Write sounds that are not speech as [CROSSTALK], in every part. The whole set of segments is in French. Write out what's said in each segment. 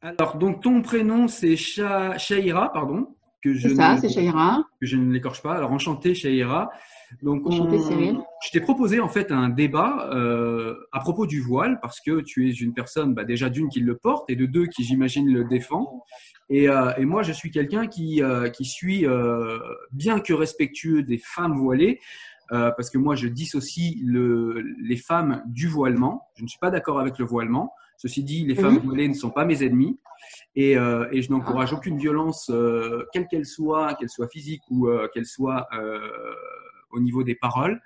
Alors, donc ton prénom c'est Sha- Shaira, pardon, que je ça, c'est Shaira. que je ne l'écorche pas. Alors enchanté Shaira. Donc on- Enchantée, Cyril. je t'ai proposé en fait un débat euh, à propos du voile parce que tu es une personne bah, déjà d'une qui le porte et de deux qui j'imagine le défend. Et, euh, et moi je suis quelqu'un qui euh, qui suis euh, bien que respectueux des femmes voilées. parce que moi, je dissocie le, les femmes du voilement. Je ne suis pas d'accord avec le voilement. Ceci dit, les femmes Mhm. voilées ne sont pas mes ennemis. Et, euh, et je n'encourage aucune violence, euh, quelle qu'elle soit, qu'elle soit physique ou euh, qu'elle soit euh, au niveau des paroles.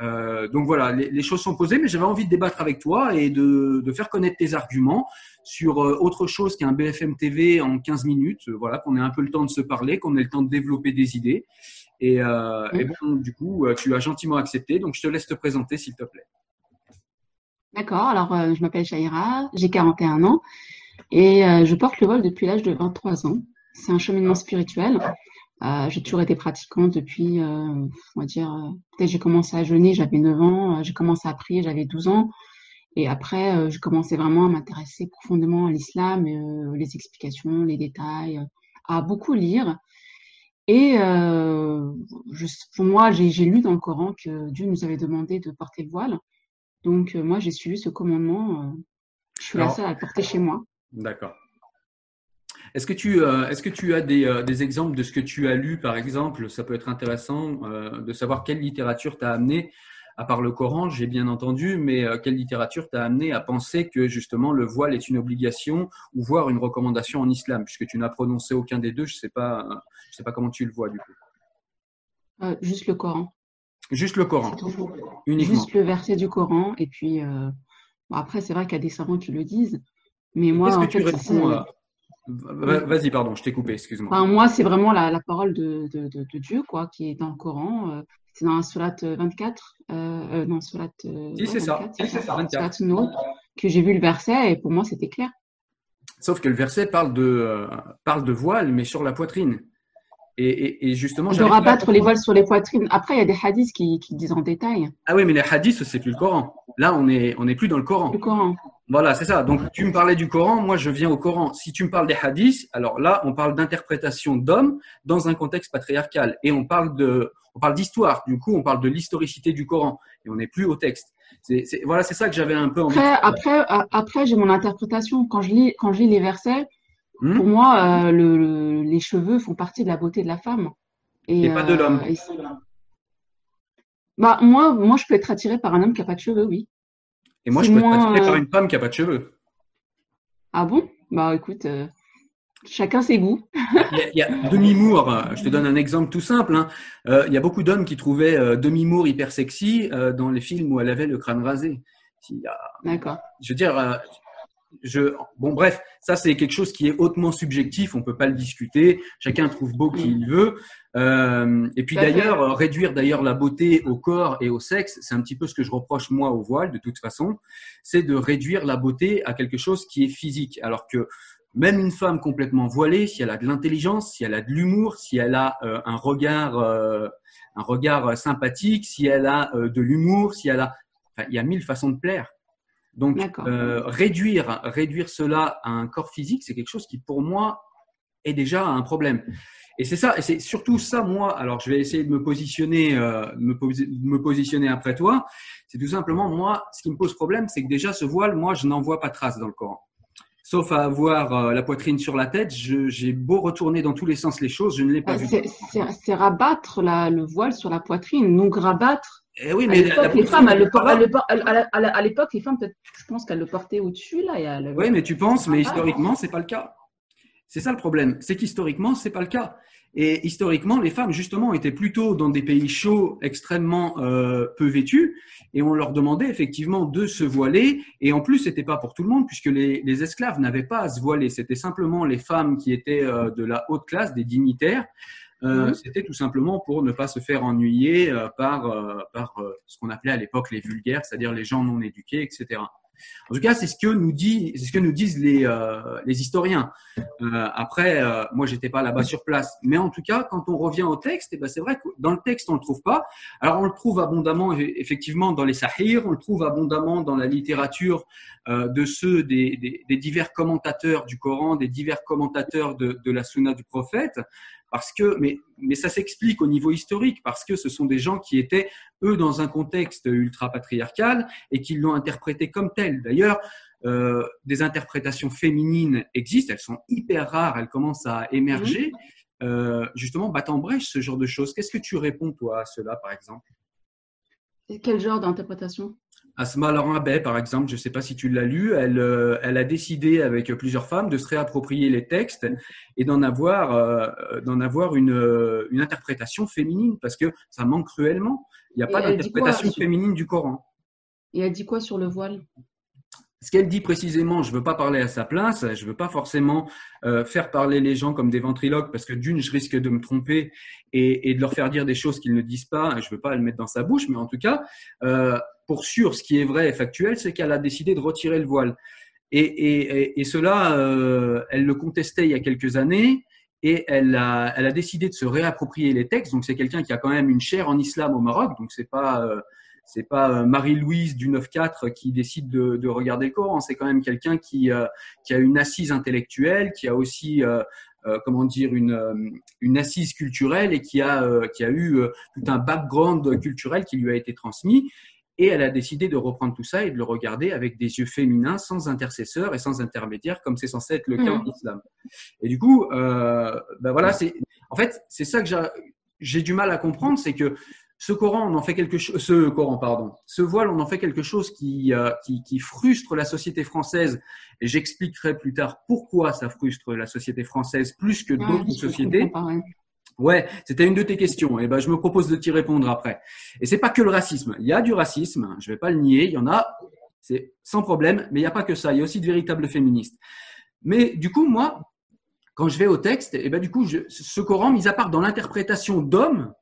Euh, donc voilà, les, les choses sont posées, mais j'avais envie de débattre avec toi et de, de faire connaître tes arguments sur autre chose qu'un BFM TV en 15 minutes. Voilà, qu'on ait un peu le temps de se parler, qu'on ait le temps de développer des idées. Et, euh, et bon, du coup, tu as gentiment accepté, donc je te laisse te présenter, s'il te plaît. D'accord, alors euh, je m'appelle Shaira, j'ai 41 ans et euh, je porte le voile depuis l'âge de 23 ans. C'est un cheminement spirituel. Euh, j'ai toujours été pratiquante depuis, on va dire, peut-être j'ai commencé à jeûner, j'avais 9 ans, j'ai commencé à prier, j'avais 12 ans. Et après, j'ai commencé vraiment à m'intéresser profondément à l'islam, les explications, les détails, à beaucoup lire. Et je, pour moi, j'ai lu dans le Coran que Dieu nous avait demandé de porter le voile. Donc, euh, moi, j'ai suivi ce commandement. euh, je suis la seule à le porter chez moi. D'accord. Est-ce que tu, euh, est-ce que tu as des, euh, des exemples de ce que tu as lu, par exemple? Ça peut être intéressant euh, de savoir quelle littérature t'a amené, à part le Coran, j'ai bien entendu, mais quelle littérature t'a amené à penser que justement le voile est une obligation ou voire une recommandation en islam, puisque tu n'as prononcé aucun des deux, je ne sais, pas, je sais pas comment tu le vois du coup. Juste le Coran. Juste le Coran, tout. uniquement. Juste le verset du Coran. Et puis, euh, bon, après, c'est vrai qu'il y a des savants qui le disent. Mais moi, que en tu fait, réponds à- Va- Vas-y, pardon, je t'ai coupé, excuse-moi. Enfin, moi, c'est vraiment la, la parole de, de, de, de Dieu, quoi, qui est dans le Coran. Euh, c'est dans la sourate 24. Euh, euh, non, sourate. euh, Si, ouais, c'est ça. 24, Si, c'est ça, 24. Sourate Nour, que j'ai vu le verset et pour moi, c'était clair. Sauf que le verset parle de, euh, parle de voile, mais sur la poitrine. Et, et- et justement, De rabattre les voiles sur les poitrines. Après, il y a des hadiths qui, qui disent en détail Ah oui, mais les hadiths, c'est plus le Coran. Là, on est, on n'est plus dans le Coran. le Coran. Voilà, c'est ça. Donc, tu me parlais du Coran, moi, je viens au Coran. Si tu me parles des hadiths, alors là, on parle d'interprétation d'hommes dans un contexte patriarcal. Et on parle de, on parle d'histoire. Du coup, on parle de l'historicité du Coran. Et on n'est plus au texte. C'est, c'est- voilà, c'est ça que j'avais un peu envie. de Après, après, après j'ai mon interprétation. Quand je lis, quand je lis les versets, Hmm? Pour moi, euh, le, le- les cheveux font partie de la beauté de la femme. Et pas de l'homme. c'est- bah, moi, moi, je peux être attirée par un homme qui n'a pas de cheveux, oui. Et moi, je peux être moins, attiré par euh, une femme qui n'a pas de cheveux. Ah bon? Bah, écoute, euh, chacun ses goûts. [LAUGHS] Il y a, il y a Demi Moore, euh, je te donne un exemple tout simple. hein. Euh, il y a beaucoup d'hommes qui trouvaient euh, Demi Moore hyper sexy euh, dans les films où elle avait le crâne rasé. D'accord. Je veux dire, euh, je, bon, bref, ça c'est quelque chose qui est hautement subjectif, on peut pas le discuter. Chacun trouve beau qui il veut. Euh, et puis d'ailleurs, euh, réduire d'ailleurs la beauté au corps et au sexe, c'est un petit peu ce que je reproche moi au voile de toute façon, c'est de réduire la beauté à quelque chose qui est physique, alors que même une femme complètement voilée, si elle a de l'intelligence, si elle a de l'humour, si elle a euh, un regard, euh, un regard sympathique, si elle a de l'humour, si elle a, enfin, il y a mille façons de plaire. Donc D'accord. réduire, réduire cela à un corps physique, c'est quelque chose qui pour moi est déjà un problème. Et c'est ça, et c'est surtout ça moi. Alors je vais essayer de me positionner, euh, me, posi- de me positionner après toi. C'est tout simplement moi, ce qui me pose problème, c'est que déjà ce voile, moi, je n'en vois pas trace dans le Coran. Sauf à avoir euh, la poitrine sur la tête, j'ai beau retourner dans tous les sens les choses, je ne l'ai pas Euh, vu. C'est rabattre la- le voile sur la poitrine, donc rabattre. Eh oui, À mais la l'époque, les femmes, elles le à à à l'époque, les femmes, peut-être, je pense qu'elles le portaient au-dessus, là. elles- Oui, mais tu penses, mais Ah. historiquement, c'est pas le cas. C'est ça le problème, c'est qu'historiquement, c'est pas le cas. Et historiquement, les femmes, justement, étaient plutôt dans des pays chauds, extrêmement euh, peu vêtus, et on leur demandait effectivement de se voiler. Et en plus, c'était pas pour tout le monde, puisque les, les esclaves n'avaient pas à se voiler. C'était simplement les femmes qui étaient euh, de la haute classe, des dignitaires. Euh, Mhm. C'était tout simplement pour ne pas se faire ennuyer euh, par, euh, par euh, ce qu'on appelait à l'époque les vulgaires, c'est-à-dire les gens non éduqués, etc. En tout cas, c'est ce que nous dit, c'est ce que nous disent les, euh, les historiens. Euh, après, euh, moi, j'étais pas là-bas sur place, mais en tout cas, quand on revient au texte, eh ben, c'est vrai que dans le texte, on le trouve pas. Alors, on le trouve abondamment, effectivement, dans les sahirs, on le trouve abondamment dans la littérature euh, de ceux des, des, des divers commentateurs du Coran, des divers commentateurs de, de la Sunna du prophète, parce que, mais, mais ça s'explique au niveau historique, parce que ce sont des gens qui étaient eux dans un contexte ultra patriarcal et qui l'ont interprété comme tel. D'ailleurs, euh, des interprétations féminines existent, elles sont hyper rares, elles commencent à émerger. Euh, justement, battent en brèche ce genre de choses. Qu'est-ce que tu réponds, toi, à cela, par exemple? Et Quel genre d'interprétation? Asma Laurent par exemple, je ne sais pas si tu l'as lu, elle, euh, elle a décidé avec plusieurs femmes de se réapproprier les textes et d'en avoir, euh, d'en avoir une, euh, une interprétation féminine parce que ça manque cruellement. Il n'y a Et pas d'interprétation féminine du Coran. Et elle dit quoi sur le voile? Ce qu'elle dit précisément, je ne veux pas parler à sa place, je ne veux pas forcément euh, faire parler les gens comme des ventriloques parce que d'une, je risque de me tromper et, et de leur faire dire des choses qu'ils ne disent pas. Je ne veux pas le mettre dans sa bouche, mais en tout cas, pour sûr, ce qui est vrai et factuel, c'est qu'elle a décidé de retirer le voile. Et, cela, euh, elle le contestait il y a quelques années. Et elle a, décidé de se réapproprier les textes. Donc c'est quelqu'un qui a quand même une chaire en islam au Maroc. Donc c'est pas euh, pas euh, Marie-Louise du 9-4 qui décide de, de regarder le Coran. C'est quand même quelqu'un qui, qui a une assise intellectuelle, qui a aussi, comment dire, une, une assise culturelle et qui a, qui a eu tout un background culturel qui lui a été transmis. Et elle a décidé de reprendre tout ça et de le regarder avec des yeux féminins, sans intercesseur et sans intermédiaire, comme c'est censé être le cas Mhm. en islam. Et du coup, euh, ben voilà, c'est, en fait, c'est ça que j'ai- du mal à comprendre, c'est que ce Coran, on en fait quelque chose, ce Coran, pardon, ce voile, on en fait quelque chose qui, euh, qui, qui frustre la société française. Et j'expliquerai plus tard pourquoi ça frustre la société française plus que Ouais, d'autres sociétés. comprends pas, ouais. Ouais, c'était une de tes questions. Et ben, je me propose de t'y répondre après. Et c'est pas que le racisme. Il y a du racisme. Je vais pas le nier. Il y en a. C'est sans problème. Mais il n'y a pas que ça. Il y a aussi de véritables féministes. Mais du coup, moi, quand je vais au texte, et ben, du coup, ce Coran, mis à part dans l'interprétation d'hommes,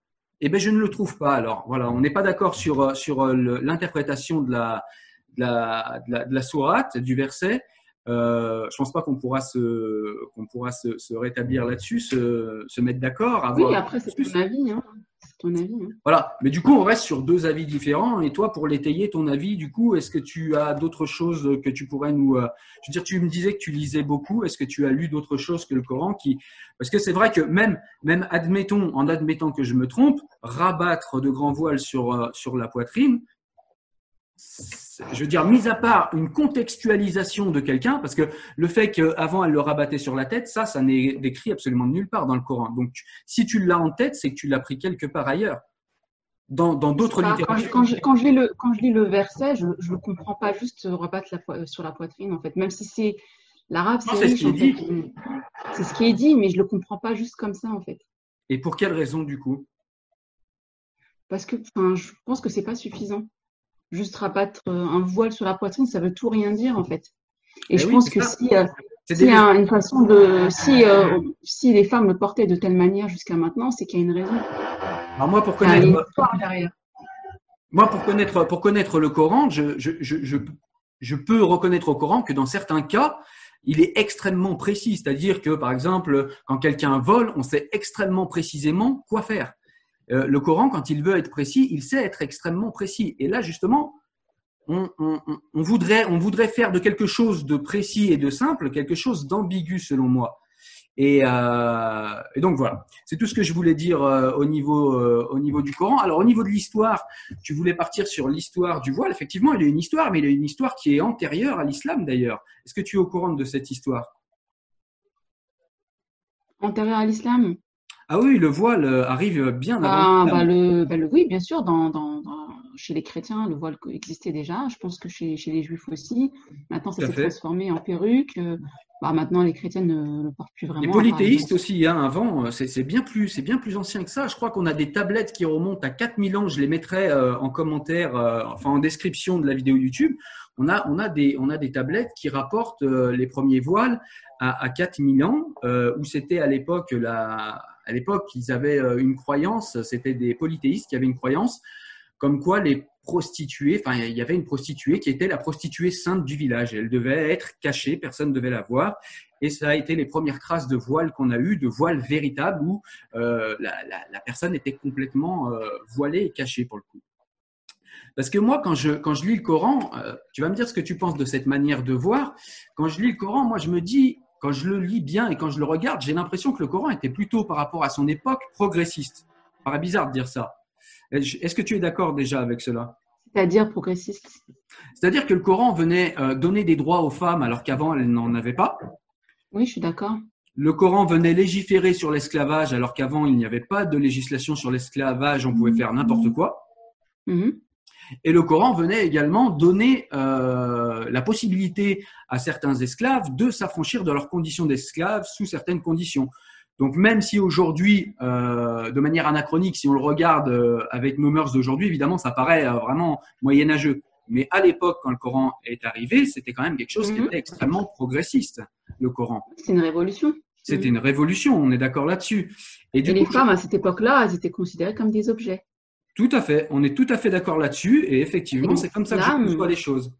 et ben, je ne le trouve pas. Alors, voilà, on n'est pas d'accord sur, sur l'interprétation de la, de la, de la, de la sourate, du verset. Euh, je pense pas qu'on pourra se, qu'on pourra se, se rétablir là-dessus, se, se mettre d'accord. avoir- Oui, après, c'est ton avis. Hein. C'est ton avis. hein. Voilà. Mais du coup, on reste sur deux avis différents. Et toi, pour l'étayer, ton avis, du coup, est-ce que tu as d'autres choses que tu pourrais nous. euh, Je veux dire, tu me disais que tu lisais beaucoup. Est-ce que tu as lu d'autres choses que le Coran qui... Parce que c'est vrai que même, même admettons, en admettant que je me trompe, rabattre de grands voiles sur, euh, sur la poitrine, je veux dire, mis à part une contextualisation de quelqu'un, parce que le fait qu'avant elle le rabattait sur la tête, ça, ça n'est décrit absolument nulle part dans le Coran. Donc, si tu l'as en tête, c'est que tu l'as pris quelque part ailleurs. Dans dans d'autres quand, je, littératures. quand, je, quand, je lis le, quand je lis le verset, je ne le comprends pas juste rebattre la, po- sur la poitrine, en fait. Même si c'est l'arabe, c'est ce qui est dit. C'est ce qui est dit, mais je ne le comprends pas juste comme ça, en fait. Et pour quelle raison, du coup? Parce que enfin, je pense que c'est pas suffisant. Juste rabattre un voile sur la poitrine, ça veut tout rien dire en fait. Et je oui, pense que ça. si, euh, a une façon de, si, euh, si les femmes le portaient de telle manière jusqu'à maintenant, c'est qu'il y a une raison. Alors moi, pour Il y a une connaître, histoire derrière. moi, pour connaître, pour connaître le Coran, je, je, je, je peux reconnaître au Coran que dans certains cas, il est extrêmement précis. C'est-à-dire que, par exemple, quand quelqu'un vole, on sait extrêmement précisément quoi faire. Euh, le Coran, quand il veut être précis, il sait être extrêmement précis. Et là, justement, on, voudrait, faire de quelque chose de précis et de simple quelque chose d'ambigu, selon moi. Et, euh, donc voilà, c'est tout ce que je voulais dire euh, au niveau au niveau du Coran. Alors au niveau de l'histoire, tu voulais partir sur l'histoire du voile. Effectivement, il y a une histoire, mais il y a une histoire qui est antérieure à l'islam d'ailleurs. Est-ce que tu es au courant de cette histoire? Antérieur à l'islam? Ah oui, le voile euh, arrive bien avant. l'islam. bah, le, bah, le- Oui, bien sûr, dans, dans, dans- chez les chrétiens, le voile existait déjà. Je pense que chez, chez les juifs aussi. Maintenant, ça s'est transformé en perruque. Euh, Bah, maintenant, les chrétiens ne le portent plus vraiment. Les polythéistes aussi, hein, avant, euh, c'est c'est bien plus, c'est bien plus ancien que ça. Je crois qu'on a des tablettes qui remontent à 4000 ans. Je les mettrai euh, en commentaire, euh, enfin en description de la vidéo YouTube. On a, on a des, on a des tablettes qui rapportent euh, les premiers voiles à, à 4000 ans, euh, où c'était à l'époque la, à l'époque ils avaient euh, une croyance. C'était des polythéistes qui avaient une croyance comme quoi les prostituées, enfin il y avait une prostituée qui était la prostituée sainte du village. Elle devait être cachée, personne ne devait la voir. Et ça a été les premières traces de voile qu'on a eues, de voiles véritables où euh, la, personne était complètement euh, voilée et cachée pour le coup. Parce que moi, quand je, lis le Coran, tu vas me dire ce que tu penses de cette manière de voir. Quand je lis le Coran, moi, je me dis, quand je le lis bien et quand je le regarde, j'ai l'impression que le Coran était plutôt par rapport à son époque progressiste. Ça paraît bizarre de dire ça. Est-ce que tu es d'accord déjà avec cela? C'est-à-dire progressiste? C'est-à-dire que le Coran venait euh, donner des droits aux femmes alors qu'avant elles n'en avaient pas? Oui, je suis d'accord. Le Coran venait légiférer sur l'esclavage alors qu'avant il n'y avait pas de législation sur l'esclavage, on pouvait faire n'importe quoi. Mhm. Et le Coran venait également donner euh, la possibilité à certains esclaves de s'affranchir de leurs conditions d'esclaves sous certaines conditions. Donc même si aujourd'hui, euh, de manière anachronique, si on le regarde euh, avec nos mœurs d'aujourd'hui, évidemment, ça paraît vraiment moyenâgeux. Mais à l'époque, quand le Coran est arrivé, c'était quand même quelque chose qui Mhm. était extrêmement progressiste, le Coran. C'est une révolution. C'était une révolution, on est d'accord là-dessus. Et du Et les femmes, à cette époque-là, elles étaient considérées comme des objets. Tout à fait, on est tout à fait d'accord là-dessus, et effectivement, c'est comme ça que je conçois les choses.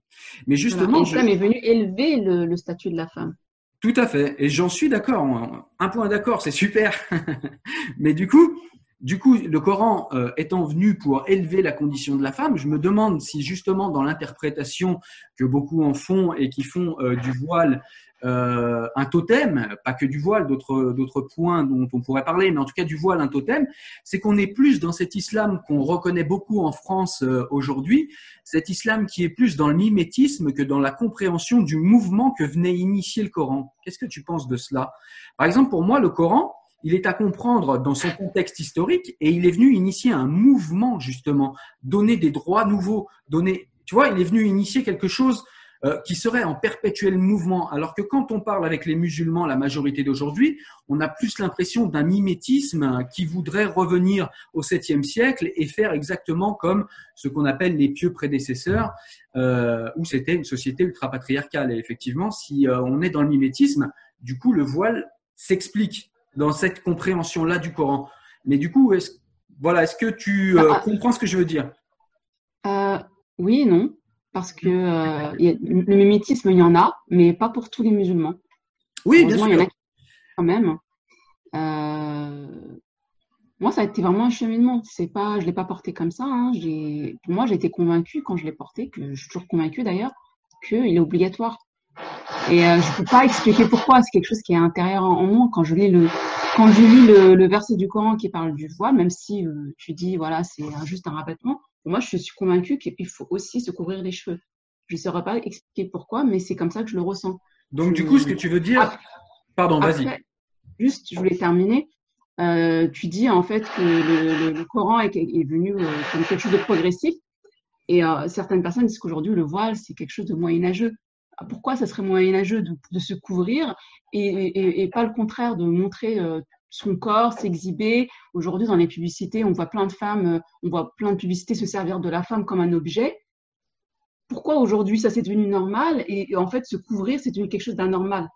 Mais Voilà. justement, je- L'islam est venu élever le, le statut de la femme. tout à fait, et j'en suis d'accord. Un point d'accord, c'est super. [LAUGHS] Mais du coup, du coup, le Coran euh, étant venu pour élever la condition de la femme, je me demande si justement dans l'interprétation que beaucoup en font et qui font euh, du voile euh, un totem, pas que du voile, d'autres d'autres points dont on pourrait parler, mais en tout cas du voile un totem, c'est qu'on est plus dans cet islam qu'on reconnaît beaucoup en France euh, aujourd'hui, cet islam qui est plus dans le mimétisme que dans la compréhension du mouvement que venait initier le Coran. Qu'est-ce que tu penses de cela? Par exemple, pour moi, le Coran, il est à comprendre dans son contexte historique et il est venu initier un mouvement justement, donner des droits nouveaux, donner, tu vois, il est venu initier quelque chose euh, qui serait en perpétuel mouvement. Alors que quand on parle avec les musulmans, la majorité d'aujourd'hui, on a plus l'impression d'un mimétisme qui voudrait revenir au 7e siècle et faire exactement comme ce qu'on appelle les pieux prédécesseurs, euh, où c'était une société ultra-patriarcale. Et effectivement, si euh, on est dans le mimétisme, du coup, le voile s'explique dans cette compréhension-là du Coran. Mais du coup, est-ce voilà, est-ce que tu euh, Ah, ah. comprends ce que je veux dire? Euh, oui et non, parce que euh, il y a- le mimétisme, il y en a, mais pas pour tous les musulmans. Oui, bien sûr. il y en a quand même. Euh, moi, ça a été vraiment un cheminement. C'est pas, je l'ai pas porté comme ça. hein. Moi, j'ai été convaincue quand je l'ai porté, que je suis toujours convaincue d'ailleurs, qu'il est obligatoire. Et euh, je peux pas expliquer pourquoi. C'est quelque chose qui est intérieur en, en moi. Quand je lis le, quand je lis le, le verset du Coran qui parle du voile, même si euh, tu dis voilà, c'est juste un rabattement. Moi, je suis convaincue qu'il faut aussi se couvrir les cheveux. Je ne saurais pas expliquer pourquoi, mais c'est comme ça que je le ressens. Donc, du coup, ce que tu veux dire. Après- Pardon, vas-y. juste, je voulais terminer. Euh, tu dis en fait que le, le- le Coran est, est venu euh, comme quelque chose de progressif. Et euh, certaines personnes disent qu'aujourd'hui, le voile, c'est quelque chose de moyenâgeux. Ah, Pourquoi ça serait moyenâgeux de, de se couvrir et, et- et pas le contraire, de montrer son corps, s'exhiber Aujourd'hui, dans les publicités, on voit plein de femmes, euh, on voit plein de publicités se servir de la femme comme un objet. pourquoi aujourd'hui ça c'est devenu normal? Et, en fait se couvrir c'est devenu quelque chose d'anormal?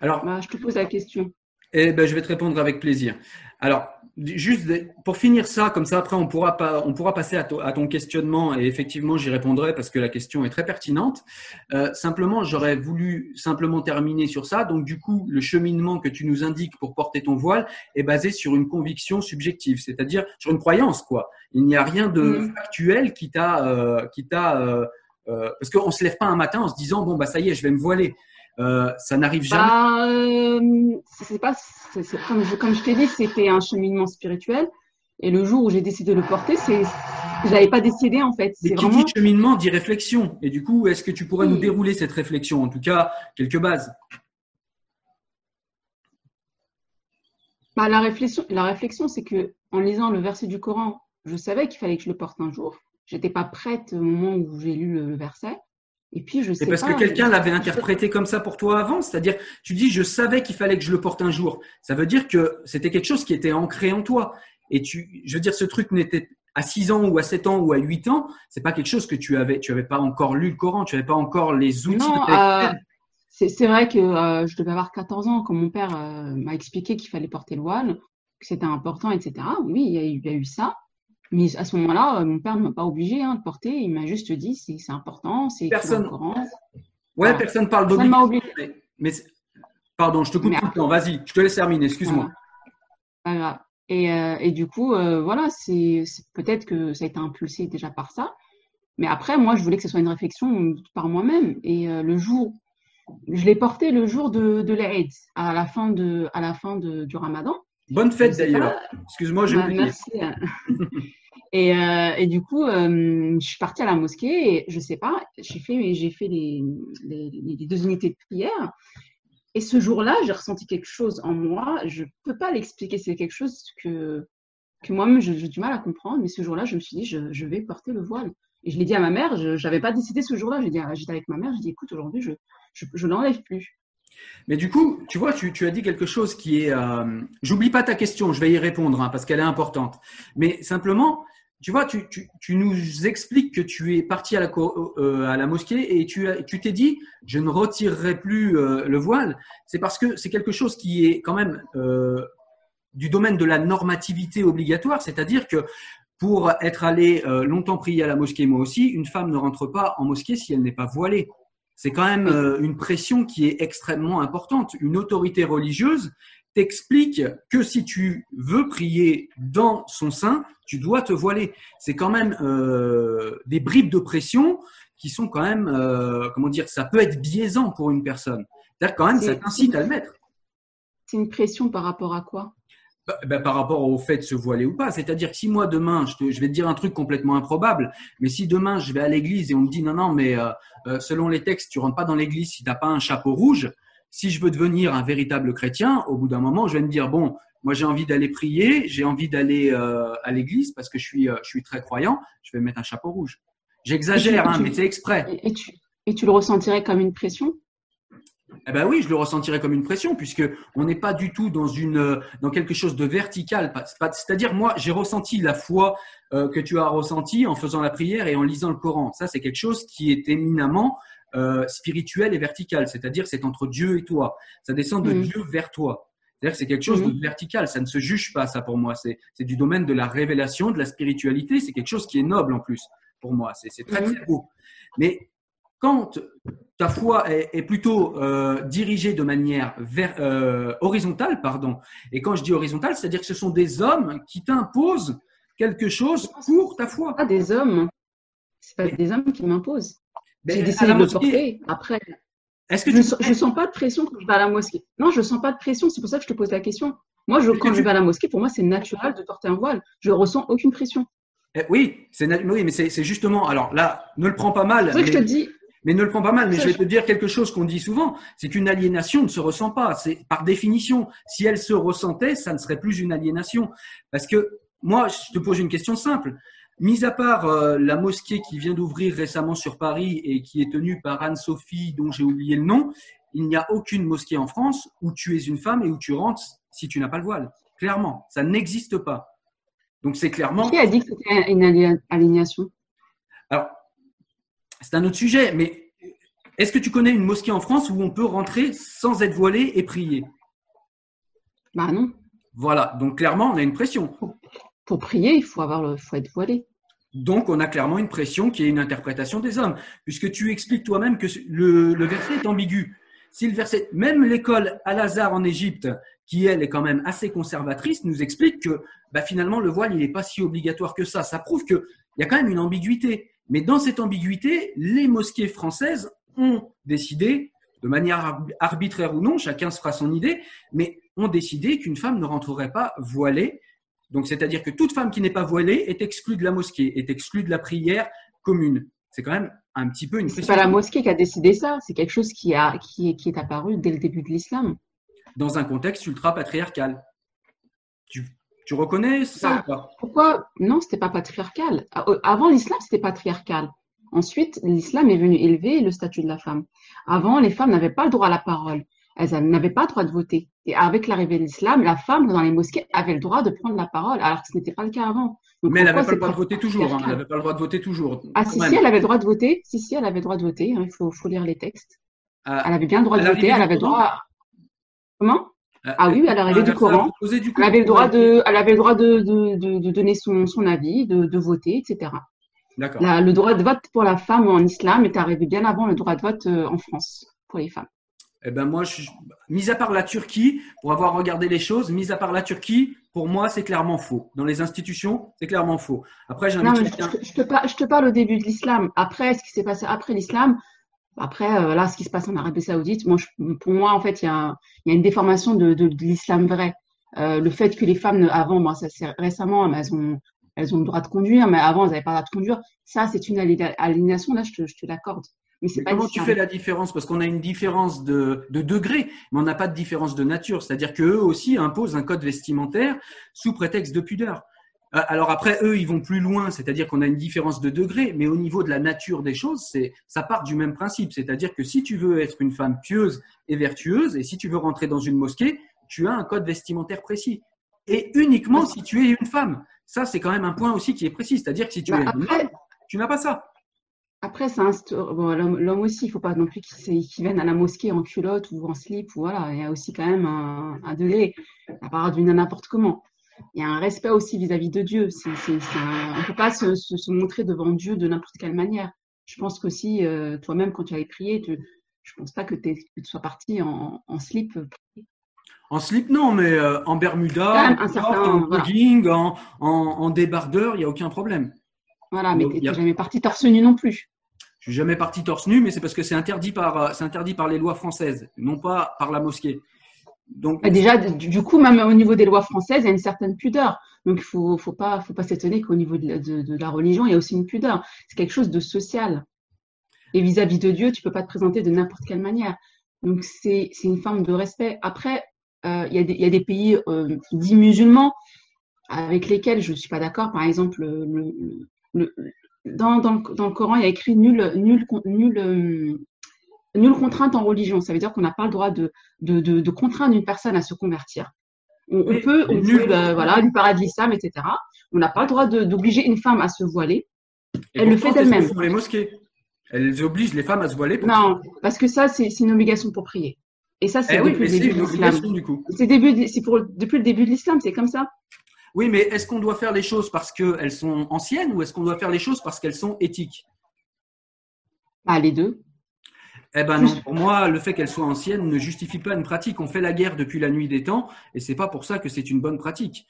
Alors, bah, je te pose la question. Eh ben, je vais te répondre avec plaisir. Alors, juste pour finir ça, comme ça après on pourra, pas, on pourra passer à, ton questionnement et effectivement j'y répondrai parce que la question est très pertinente. Euh, simplement, j'aurais voulu simplement terminer sur ça. Donc du coup, le cheminement que tu nous indiques pour porter ton voile est basé sur une conviction subjective, c'est-à-dire sur une croyance quoi. Il n'y a rien de mmh. factuel qui t'a, euh, qui t'a, euh, euh, parce qu'on se lève pas un matin en se disant bon bah ça y est, je vais me voiler. Euh, ça n'arrive jamais. Bah, euh, c'est pas, comme je, comme je t'ai dit, c'était un cheminement spirituel. Et le jour où j'ai décidé de le porter, c'est, j'avais pas décidé en fait. Mais qui vraiment... dit cheminement dit réflexion. Et du coup, est-ce que tu pourrais nous dérouler cette réflexion, en tout cas quelques bases? Bah, la réflexion, la réflexion, c'est que en lisant le verset du Coran, je savais qu'il fallait que je le porte un jour. J'étais pas prête au moment où j'ai lu le verset. Et puis, je sais parce que quelqu'un l'avait interprété comme ça pour toi avant. C'est-à-dire, tu dis, je savais qu'il fallait que je le porte un jour. Ça veut dire que c'était quelque chose qui était ancré en toi. Et tu, je veux dire, ce truc n'était à 6 ans ou à 7 ans ou à 8 ans, c'est pas quelque chose que tu avais, tu avais pas encore lu le Coran, tu avais pas encore les outils. Non, euh, c'est vrai que euh, je devais avoir 14 ans quand mon père euh, m'a expliqué qu'il fallait porter le voile, que c'était important, etc. Oui, il y, a eu, il y a eu ça. Mais à ce moment-là, euh, mon père ne m'a pas obligé hein, de porter. Il m'a juste dit c'est important, c'est personne. Ouais, personne parle d'obligation. Mais, pardon, je te coupe tout le temps. Vas-y, je te laisse terminer. Excuse-moi. Et, euh, et, du coup, euh, voilà, c'est peut-être que ça a été impulsé déjà par ça. Mais après, moi, je voulais que ce soit une réflexion par moi-même. Et le jour, je l'ai porté le jour de, de l'Aïd, à la fin de, à la fin de, du Ramadan. Bonne fête d'ailleurs. Excuse-moi, j'ai bah, oublié. Merci. [LAUGHS] Et, euh, et, du coup, euh, je suis partie à la mosquée et je sais pas, j'ai fait, j'ai fait les, les, les, deux unités de prière. Et ce jour-là, j'ai ressenti quelque chose en moi. Je peux pas l'expliquer. C'est quelque chose que, que moi-même, j'ai du mal à comprendre. Mais ce jour-là, je me suis dit, je, je, vais porter le voile. Et je l'ai dit à ma mère. Je n'avais pas décidé ce jour-là. J'ai dit, j'étais avec ma mère. J'ai dit, écoute, aujourd'hui, je, je, je l'enlève plus. Mais du coup, tu vois, tu, as dit quelque chose qui est. Euh, J'oublie pas ta question, je vais y répondre hein, parce qu'elle est importante. Mais simplement, tu vois, tu, nous expliques que tu es parti à la, euh, mosquée et tu t'es dit, je ne retirerai plus euh, le voile. C'est parce que c'est quelque chose qui est quand même du domaine de la normativité obligatoire, c'est-à-dire que pour être allé longtemps prier à la mosquée, moi aussi, une femme ne rentre pas en mosquée si elle n'est pas voilée. C'est quand même euh, une pression qui est extrêmement importante. Une autorité religieuse t'explique que si tu veux prier dans son sein, tu dois te voiler. C'est quand même euh, des bribes de pression qui sont quand même, euh, comment dire, ça peut être biaisant pour une personne. C'est-à-dire quand même, ça t'incite à le mettre. C'est une pression par rapport à quoi? Bah, par rapport au fait de se voiler ou pas. C'est-à-dire que si moi demain, je, je, vais te dire un truc complètement improbable, mais si demain je vais à l'église et on me dit non, non, mais euh, euh selon les textes, tu rentres pas dans l'église si tu n'as pas un chapeau rouge, si je veux devenir un véritable chrétien, au bout d'un moment, je vais me dire bon, moi j'ai envie d'aller prier, j'ai envie d'aller euh, à l'église parce que je suis, euh, je suis très croyant, je vais mettre un chapeau rouge. J'exagère, hein, mais c'est exprès. Et tu, et tu le ressentirais comme une pression? Eh ben oui, je le ressentirais comme une pression puisque on n'est pas du tout dans une dans quelque chose de vertical. C'est-à-dire moi, j'ai ressenti la foi euh, que tu as ressenti en faisant la prière et en lisant le Coran. Ça, c'est quelque chose qui est éminemment euh, spirituel et vertical. C'est-à-dire, c'est entre Dieu et toi. Ça descend de mmh. Dieu vers toi. C'est-à-dire que c'est quelque chose de mmh. vertical. Ça ne se juge pas, ça pour moi. C'est du domaine de la révélation, de la spiritualité. C'est quelque chose qui est noble en plus pour moi. C'est très mmh. très beau. Mais quand ta foi est, plutôt euh, dirigée de manière vers, euh, horizontale, pardon, et quand je dis horizontale, c'est-à-dire que ce sont des hommes qui t'imposent quelque chose pour ta foi. Pas des hommes, c'est pas des hommes qui m'imposent. J'ai décidé de le porter. Après, est-ce que je, ne sens pas de pression quand je vais à la mosquée. Non, je sens pas de pression. C'est pour ça que je te pose la question. Moi, je, quand je vais à la mosquée, pour moi, c'est naturel de porter un voile. Je ressens aucune pression. Eh oui, c'est oui, mais c'est justement. Alors là, ne le prends pas mal. C'est que je te dis. Mais ne le prends pas mal. Mais je vais te dire quelque chose qu'on dit souvent, c'est qu'une aliénation ne se ressent pas. C'est par définition. Si elle se ressentait, ça ne serait plus une aliénation. Parce que moi, je te pose une question simple. Mis à part euh, la mosquée qui vient d'ouvrir récemment sur Paris et qui est tenue par Anne-Sophie, dont j'ai oublié le nom, il n'y a aucune mosquée en France où tu es une femme et où tu rentres si tu n'as pas le voile. Clairement, ça n'existe pas. Donc c'est clairement. Qui a dit que c'était une aliénation? Alors, c'est un autre sujet. Mais est-ce que tu connais une mosquée en France où on peut rentrer sans être voilé et prier? Bah non. Voilà. Donc clairement, on a une pression. Pour prier, il faut avoir le, faut être voilé. Donc, on a clairement une pression qui est une interprétation des hommes, puisque tu expliques toi-même que le, le, verset est ambigu. Si le verset, même l'école Al-Azhar en Égypte, qui elle est quand même assez conservatrice, nous explique que bah, finalement le voile il n'est pas si obligatoire que ça. Ça prouve qu'il y a quand même une ambiguïté. Mais dans cette ambiguïté, les mosquées françaises ont décidé, de manière arbitraire ou non, chacun se fera son idée, mais ont décidé qu'une femme ne rentrerait pas voilée donc, c'est-à-dire que toute femme qui n'est pas voilée est exclue de la mosquée, est exclue de la prière commune. C'est quand même un petit peu une. C'est pas la mosquée qui a décidé ça. C'est quelque chose qui a qui est, qui est apparu dès le début de l'islam. Dans un contexte ultra patriarcal. Tu, tu reconnais ça ou pas? Pourquoi? Non, c'était pas patriarcal. Avant l'islam, c'était patriarcal. Ensuite, l'islam est venu élever le statut de la femme. Avant, les femmes n'avaient pas le droit à la parole elles n'avaient pas le droit de voter. Et avec l'arrivée de l'islam, la femme dans les mosquées avait le droit de prendre la parole, alors que ce n'était pas le cas avant. mais elle n'avait pas le droit de voter toujours. Hein. elle n'avait pas le droit de voter toujours. Ah si, si, elle avait le droit de voter. Si, si, elle avait le droit de voter. Hein. Il faut, faut, lire les textes. Euh, elle avait bien le droit de voter. Elle avait le droit. Comment? euh, Ah oui, à l'arrivée du Coran. elle avait le droit de, elle avait le droit de, de, de, de donner son, son avis, de, de voter, etc. D'accord. Le droit de vote pour la femme en islam est arrivé bien avant le droit de vote euh, en France pour les femmes. Eh ben moi, je, mis à part la Turquie, pour avoir regardé les choses, mis à part la Turquie, pour moi, c'est clairement faux. Dans les institutions, c'est clairement faux. Après, j'ai je, je, je te parle au début de l'islam. Après, ce qui s'est passé après l'islam, après, euh, là, ce qui se passe en Arabie Saoudite, moi, pour moi, en fait, il y a, y a une déformation de, de, de l'islam vrai. Euh, le fait que les femmes, avant, moi, ça c'est récemment, elles ont, elles ont le droit de conduire, mais avant, elles n'avaient pas le droit de conduire. Ça, c'est une aliénation. Là, je te, je te l'accorde. Mais, comment tu fais la différence? Parce qu'on a une différence de, de degré, mais on n'a pas de différence de nature. C'est-à-dire qu'eux aussi imposent un code vestimentaire sous prétexte de pudeur. Euh, alors après, eux, ils vont plus loin, c'est-à-dire qu'on a une différence de degré, mais au niveau de la nature des choses, c'est ça part du même principe. C'est-à-dire que si tu veux être une femme pieuse et vertueuse, et si tu veux rentrer dans une mosquée, tu as un code vestimentaire précis. Et uniquement si tu es une femme. Ça, c'est quand même un point aussi qui est précis. C'est-à-dire que si tu bah, es une femme, tu n'as pas ça. Après, ça bon, l'homme aussi, il ne faut pas non plus qu'il vienne à la mosquée en culotte ou en slip. Ou voilà, il y a aussi quand même un, un degré, à part d'une n'importe comment. Il y a un respect aussi vis-à-vis de Dieu. on ne peut pas se, se, montrer devant Dieu de n'importe quelle manière. Je pense qu'aussi, euh, toi-même, quand tu allais prier, tu, je ne pense pas que, que, tu sois parti en, en slip. En slip, non, mais euh, en bermuda, en, jogging, en, en, débardeur, il n'y a aucun problème. Voilà, mais tu n'es jamais parti torse nu non plus. Je suis jamais parti torse nu, mais c'est parce que c'est interdit par, euh, c'est interdit par les lois françaises, non pas par la mosquée. Bah, déjà, du coup, même au niveau des lois françaises, il y a une certaine pudeur. Donc, il faut, faut pas, s'étonner qu'au niveau de la, religion, il y a aussi une pudeur. C'est quelque chose de social. Et vis-à-vis de Dieu, tu peux pas te présenter de n'importe quelle manière. Donc, c'est, une forme de respect. Après, euh, il, y a des, pays euh, dits musulmans avec lesquels je ne suis pas d'accord. Par exemple, le, dans, dans, le, dans, le, Coran, il y a écrit nul, nul, nul, euh, nulle contrainte en religion. Ça veut dire qu'on n'a pas le droit de, de, de, de, contraindre une personne à se convertir. On, peut, on peut euh, voilà, lui parler de l'islam, etc. On n'a pas le droit d'obliger une femme à se voiler. Elle le fait d'elle-même. les mosquées. Elles obligent les femmes à se voiler. non, parce que ça, c'est une obligation pour prier. Et ça, c'est eh depuis le début de l'islam. C'est depuis le début de l'islam, c'est comme ça. Oui, mais est-ce qu'on doit faire les choses parce qu'elles sont anciennes ou est-ce qu'on doit faire les choses parce qu'elles sont éthiques? Ah, les deux. Eh ben non, pour moi, le fait qu'elles soient anciennes ne justifie pas une pratique. On fait la guerre depuis la nuit des temps et c'est pas pour ça que c'est une bonne pratique.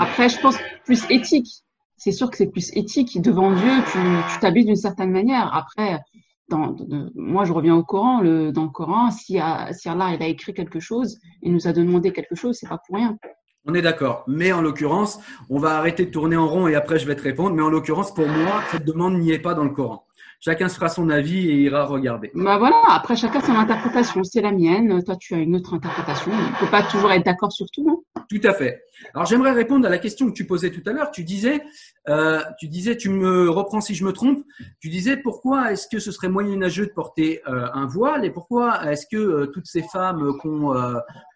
Après, je pense plus éthique. C'est sûr que c'est plus éthique. Devant Dieu, tu t'habilles d'une certaine manière. Après, dans, moi, je reviens au Coran. Le, dans le Coran, si, si Allah il a écrit quelque chose, il nous a demandé quelque chose, c'est pas pour rien. On est d'accord. Mais en l'occurrence, on va arrêter de tourner en rond et après je vais te répondre. Mais en l'occurrence, pour moi, cette demande n'y est pas dans le Coran. Chacun se fera son avis et ira regarder. Bah voilà, après chacun son interprétation. C'est la mienne, toi tu as une autre interprétation. Il ne faut pas toujours être d'accord sur tout. non tout à fait. Alors j'aimerais répondre à la question que tu posais tout à l'heure. Tu disais, euh, tu disais, tu me reprends si je me trompe. Tu disais pourquoi est-ce que ce serait moyenâgeux de porter euh, un voile et pourquoi est-ce que euh, toutes ces femmes qu'on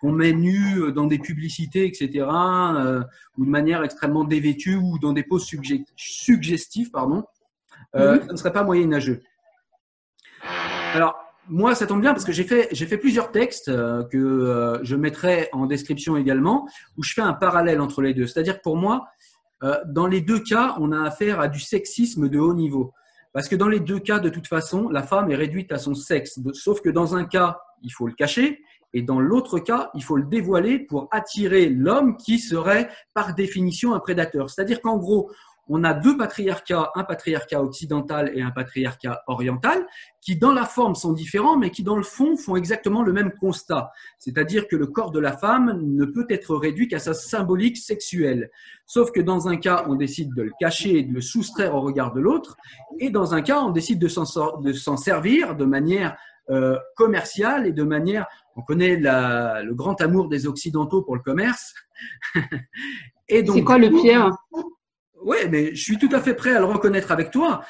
qu'on met nues dans des publicités, etc., ou de manière extrêmement dévêtue ou dans des poses suggestives, pardon, euh, ça ne serait pas moyenâgeux. Alors, moi, ça tombe bien parce que j'ai fait, j'ai fait plusieurs textes euh, que euh, je mettrai en description également, où je fais un parallèle entre les deux. C'est-à-dire que pour moi, euh, dans les deux cas, on a affaire à du sexisme de haut niveau. Parce que dans les deux cas, de toute façon, la femme est réduite à son sexe. Sauf que dans un cas, il faut le cacher, et dans l'autre cas, il faut le dévoiler pour attirer l'homme qui serait par définition un prédateur. C'est-à-dire qu'en gros, on a deux patriarcats, un patriarcat occidental et un patriarcat oriental, qui dans la forme sont différents, mais qui dans le fond font exactement le même constat. C'est-à-dire que le corps de la femme ne peut être réduit qu'à sa symbolique sexuelle. Sauf que dans un cas, on décide de le cacher et de le soustraire au regard de l'autre, et dans un cas, on décide de s'en servir de manière euh, commerciale et de manière, on connaît le grand amour des Occidentaux pour le commerce. [LAUGHS] C'est quoi le pire? Oui, mais je suis tout à fait prêt à le reconnaître avec toi.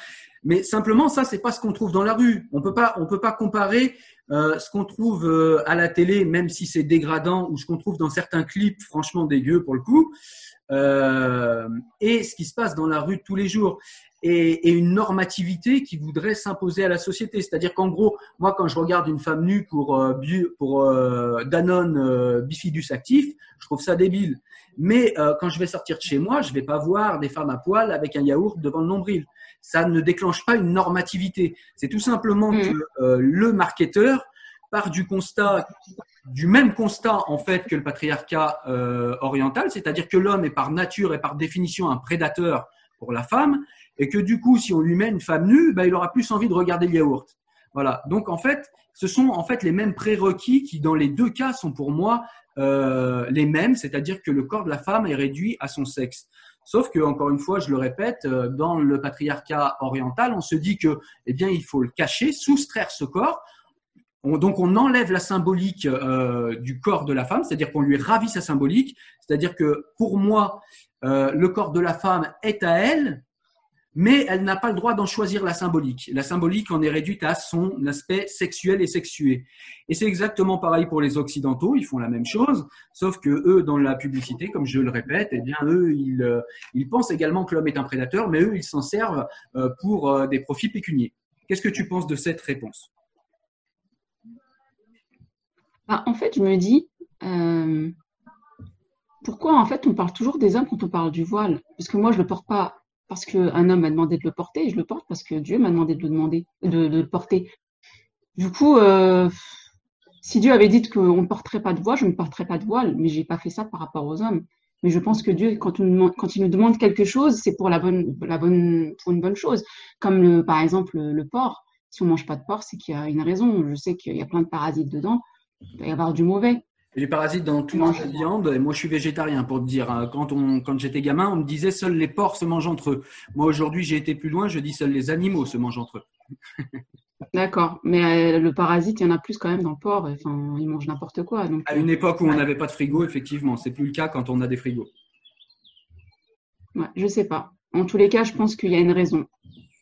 Mais simplement, ça, c'est pas ce qu'on trouve dans la rue. On peut pas, on peut pas comparer euh, ce qu'on trouve euh, à la télé, même si c'est dégradant, ou ce qu'on trouve dans certains clips, franchement dégueux pour le coup, euh, et ce qui se passe dans la rue tous les jours. Et, une normativité qui voudrait s'imposer à la société. C'est-à-dire qu'en gros, moi, quand je regarde une femme nue pour, Danone Bifidus actif, je trouve ça débile. Mais euh, quand je vais sortir de chez moi, je ne vais pas voir des femmes à poil avec un yaourt devant le nombril. Ça ne déclenche pas une normativité. C'est tout simplement mm. que euh, le marketeur part du constat, du même constat en fait que le patriarcat euh, oriental, c'est-à-dire que l'homme est par nature et par définition un prédateur pour la femme, et que du coup, si on lui met une femme nue, bah, il aura plus envie de regarder le yaourt. Voilà. Donc en fait, ce sont en fait les mêmes prérequis qui, dans les deux cas, sont pour moi euh, les mêmes, c'est-à-dire que le corps de la femme est réduit à son sexe. Sauf que, encore une fois, je le répète, euh, dans le patriarcat oriental, on se dit que, eh bien, il faut le cacher, soustraire ce corps. donc, on enlève la symbolique euh, du corps de la femme, c'est-à-dire qu'on lui ravit sa symbolique. C'est-à-dire que, pour moi, le corps de la femme est à elle, mais elle n'a pas le droit d'en choisir la symbolique. La symbolique en est réduite à son aspect sexuel et sexué. Et c'est exactement pareil pour les Occidentaux, ils font la même chose, sauf que eux, dans la publicité, comme je le répète, eh bien, eux, ils, euh, pensent également que l'homme est un prédateur, mais eux, ils s'en servent euh, pour euh, des profits pécuniers. Qu'est-ce que tu penses de cette réponse? Bah, En fait, je me dis, pourquoi en fait on parle toujours des hommes quand on parle du voile? Parce moi, je ne le porte pas parce qu'un homme m'a demandé de le porter et je le porte parce que Dieu m'a demandé de le demander, de, le porter. Du coup, euh, si Dieu avait dit qu'on ne porterait pas de voile, je ne porterais pas de voile, mais j'ai pas fait ça par rapport aux hommes. Mais je pense que Dieu, quand, il nous demande quelque chose, c'est pour la bonne, pour une bonne chose. Comme par exemple le porc. Si on mange pas de porc, c'est qu'il y a une raison. Je sais qu'il y a plein de parasites dedans. Il va y avoir du mauvais les parasites dans tout mange de viande. Et moi, je suis végétarien pour te dire. Hein. Quand, on, quand j'étais gamin, on me disait seuls les porcs se mangent entre eux. Moi, aujourd'hui, j'ai été plus loin. Je dis seuls les animaux se mangent entre eux. [LAUGHS] D'accord, mais euh, le parasite, il y en a plus quand même dans le porc. Enfin, ils mangent n'importe quoi. Donc, à une époque où on n'avait pas de frigo, effectivement, c'est plus le cas quand on a des frigos. Ouais, je sais pas. En tous les cas, je pense qu'il y a une raison.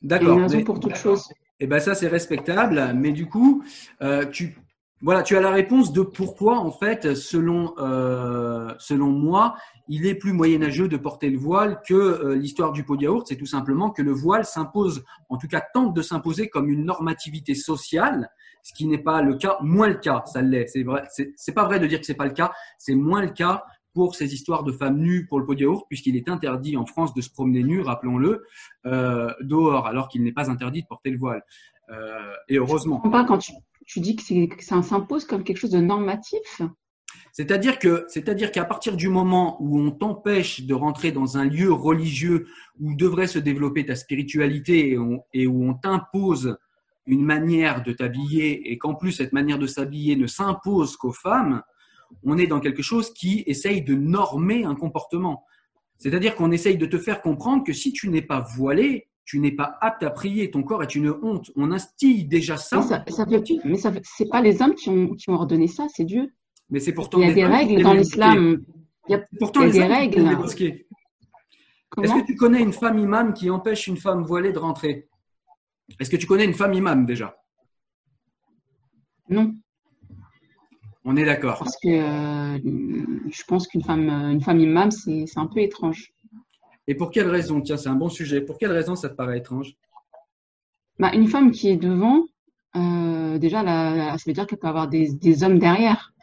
D'accord. Il y a une raison pour toute chose. Et eh ben ça, c'est respectable. Mais du coup, euh, tu voilà, tu as la réponse de pourquoi, en fait, selon, euh, selon moi, il est plus moyenâgeux de porter le voile que euh, l'histoire du pot de yaourt. C'est tout simplement que le voile s'impose, en tout cas tente de s'imposer comme une normativité sociale, ce qui n'est pas le cas, moins le cas, ça l'est. C'est vrai, c'est pas vrai de dire que c'est pas le cas, c'est moins le cas pour ces histoires de femmes nues pour le pot de yaourt, puisqu'il est interdit en France de se promener nu, rappelons-le, euh, dehors, alors qu'il n'est pas interdit de porter le voile. et heureusement. Tu dis que, ça s'impose comme quelque chose de normatif? C'est-à-dire que, c'est-à-dire qu'à partir du moment où on t'empêche de rentrer dans un lieu religieux où devrait se développer ta spiritualité et, où on t'impose une manière de t'habiller et qu'en plus cette manière de s'habiller ne s'impose qu'aux femmes, on est dans quelque chose qui essaye de normer un comportement. C'est-à-dire qu'on essaye de te faire comprendre que si tu n'es pas voilé, tu n'es pas apte à prier, ton corps est une honte. On instille déjà ça. Mais ça, mais ça c'est pas les hommes qui ont, qui ont ordonné ça, c'est Dieu. Mais c'est pourtant. Il y a des, règles dans l'islam. Il y a, pourtant des règles. Est-ce que tu connais une femme imam qui empêche une femme voilée de rentrer? Est-ce que tu connais une femme imam déjà? Non. On est d'accord. Parce que euh, je pense qu'une femme, une femme imam, c'est un peu étrange. Et pour quelle raison Tiens, c'est un bon sujet. Pour quelle raison ça te paraît étrange? Bah, Une femme qui est devant, euh, déjà, ça veut dire qu'elle peut avoir des, des hommes derrière.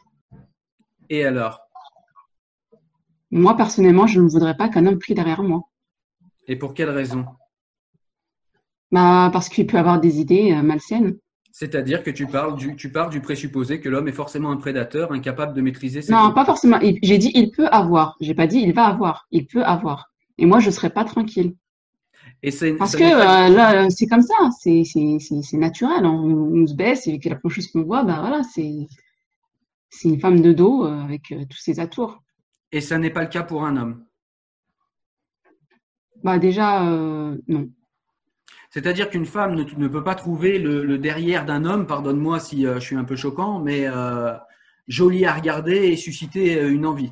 Et alors? Moi, personnellement, je ne voudrais pas qu'un homme prie derrière moi. Et pour quelle raison? Bah, Parce qu'il peut avoir des idées euh, malsaines. C'est-à-dire que tu parles du, tu pars du présupposé que l'homme est forcément un prédateur, incapable de maîtriser ses. Non, pas forcément. J'ai dit il peut avoir. J'ai pas dit il va avoir. Il peut avoir. Et moi, je serais pas tranquille. Et Parce que euh, là, c'est comme ça. C'est naturel. On, on, se baisse et la première chose qu'on voit, bah voilà, c'est c'est une femme de dos euh, avec euh, tous ses atours. Et ça n'est pas le cas pour un homme? Bah déjà, non. C'est-à-dire qu'une femme ne, peut pas trouver le, derrière d'un homme, pardonne-moi si je suis un peu choquant, mais joli à regarder et susciter une envie.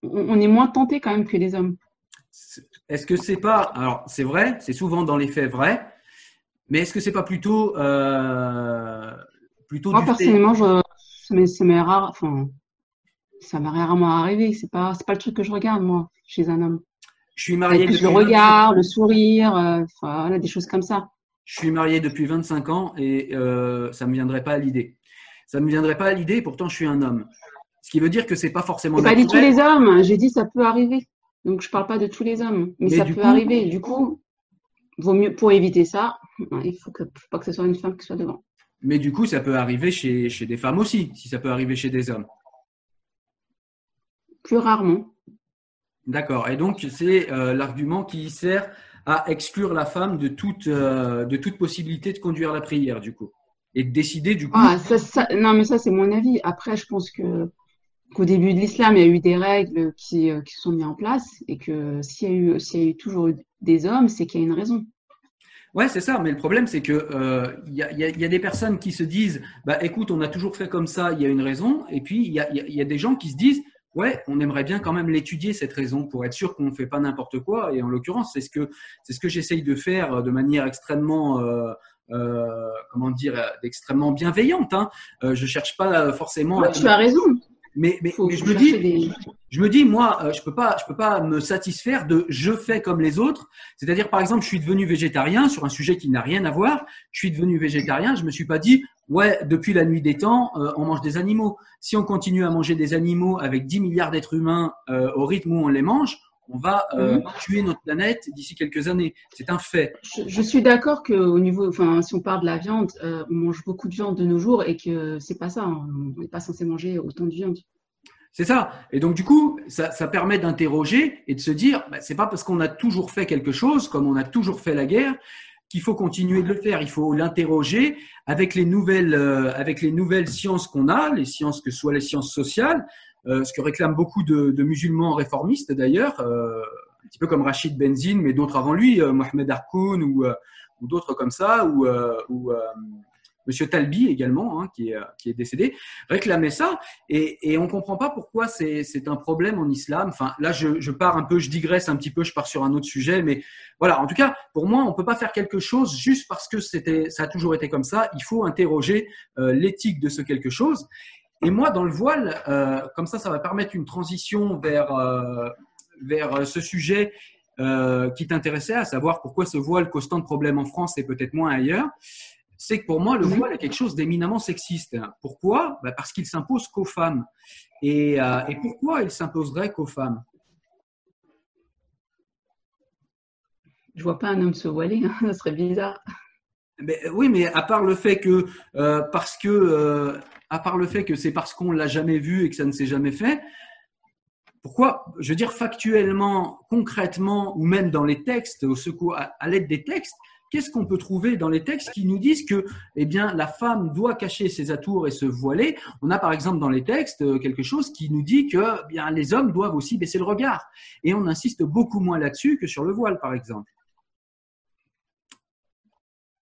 on est moins tenté quand même que les hommes. Est-ce que c'est pas alors c'est vrai, c'est souvent dans les faits vrai, mais est-ce que c'est pas plutôt euh, plutôt Moi personnellement, je, ça m'est rare, enfin ça m'est rarement arrivé. C'est pas c'est pas le truc que je regarde moi chez un homme. Je suis marié depuis le regard, le sourire, euh, voilà, des choses comme ça. Je suis marié depuis 25 ans et euh, ça me viendrait pas à l'idée. Ça me viendrait pas à l'idée. Pourtant, je suis un homme. Ce qui veut dire que c'est pas forcément. Pas dit tous les hommes. J'ai dit ça peut arriver. Donc je parle pas de tous les hommes, mais, ça peut arriver. Du coup, vaut mieux pour éviter ça, il faut que pas que ce soit une femme qui soit devant. Mais du coup, ça peut arriver chez, chez des femmes aussi, si ça peut arriver chez des hommes. Plus rarement. D'accord. Et donc c'est euh, l'argument qui sert à exclure la femme de toute euh, de toute possibilité de conduire la prière, du coup, et de décider du coup. Ah, ça, non, mais ça c'est mon avis. Après, je pense que qu'au début de l'islam, il y a eu des règles qui, euh, qui se sont mises en place et que s'il y, a eu, s'il y a eu toujours des hommes, c'est qu'il y a une raison. Ouais, c'est ça. Mais le problème, c'est que euh, il y, a, y, a, des personnes qui se disent, bah écoute, on a toujours fait comme ça, il y a une raison. Et puis il y a, y a, des gens qui se disent, ouais, on aimerait bien quand même l'étudier cette raison pour être sûr qu'on ne fait pas n'importe quoi. Et en l'occurrence, c'est ce que c'est ce que j'essaye de faire de manière extrêmement euh, euh, comment dire, extrêmement bienveillante. Hein. Euh, je cherche pas forcément. Ouais, tu as raison. Mais, mais, je me dis, je me dis, moi, euh, je peux pas, je peux pas me satisfaire de je fais comme les autres. C'est-à-dire, par exemple, je suis devenu végétarien sur un sujet qui n'a rien à voir. Je suis devenu végétarien. Je me suis pas dit, ouais, depuis la nuit des temps, euh, on mange des animaux. Si on continue à manger des animaux avec 10 milliards d'êtres humains euh, au rythme où on les mange, on va euh, mhm. tuer notre planète d'ici quelques années. C'est un fait. Je, suis d'accord qu'au niveau, enfin, si on parle de la viande, euh, on mange beaucoup de viande de nos jours et que c'est pas ça. On n'est pas censé manger autant de viande. C'est ça. Et donc du coup, ça, permet d'interroger et de se dire, bah, c'est pas parce qu'on a toujours fait quelque chose, comme on a toujours fait la guerre, qu'il faut continuer de le faire. Il faut l'interroger avec les nouvelles, euh, avec les nouvelles sciences qu'on a, les sciences que soient les sciences sociales, ce que réclament beaucoup de, de musulmans réformistes d'ailleurs, euh, un petit peu comme Rachid Benzine, mais d'autres avant lui, euh, Mohamed Harkoun ou, ou d'autres comme ça, ou, ou Monsieur Talbi également, hein, qui, est, qui, est, décédé, réclamait ça. Et, et on ne comprend pas pourquoi c'est un problème en islam. Enfin, là, je, je, pars un peu, je digresse un petit peu, je pars sur un autre sujet. Mais voilà, en tout cas, pour moi, on ne peut pas faire quelque chose juste parce que ça a toujours été comme ça. Il faut interroger euh, l'éthique de ce quelque chose. Et moi, dans le voile, euh, comme ça, ça va permettre une transition vers, euh, vers ce sujet euh, qui t'intéressait, à savoir pourquoi ce voile cause tant de problèmes en France et peut-être moins ailleurs. c'est que pour moi, le Mhm. voile est quelque chose d'éminemment sexiste. Pourquoi? Bah, Parce qu'il s'impose qu'aux femmes. Et, euh, et pourquoi il s'imposerait qu'aux femmes? Je vois pas un homme se voiler, hein, [LAUGHS] ça serait bizarre. Mais, euh, oui, mais à part le fait que euh, parce que euh, à part le fait que c'est parce qu'on l'a jamais vu et que ça ne s'est jamais fait, pourquoi Je veux dire factuellement, concrètement, ou même dans les textes, au secours, à, l'aide des textes, qu'est-ce qu'on peut trouver dans les textes qui nous disent que, eh bien, la femme doit cacher ses atours et se voiler? On a par exemple dans les textes euh, quelque chose qui nous dit que, eh bien, les hommes doivent aussi baisser le regard, et on insiste beaucoup moins là-dessus que sur le voile, par exemple.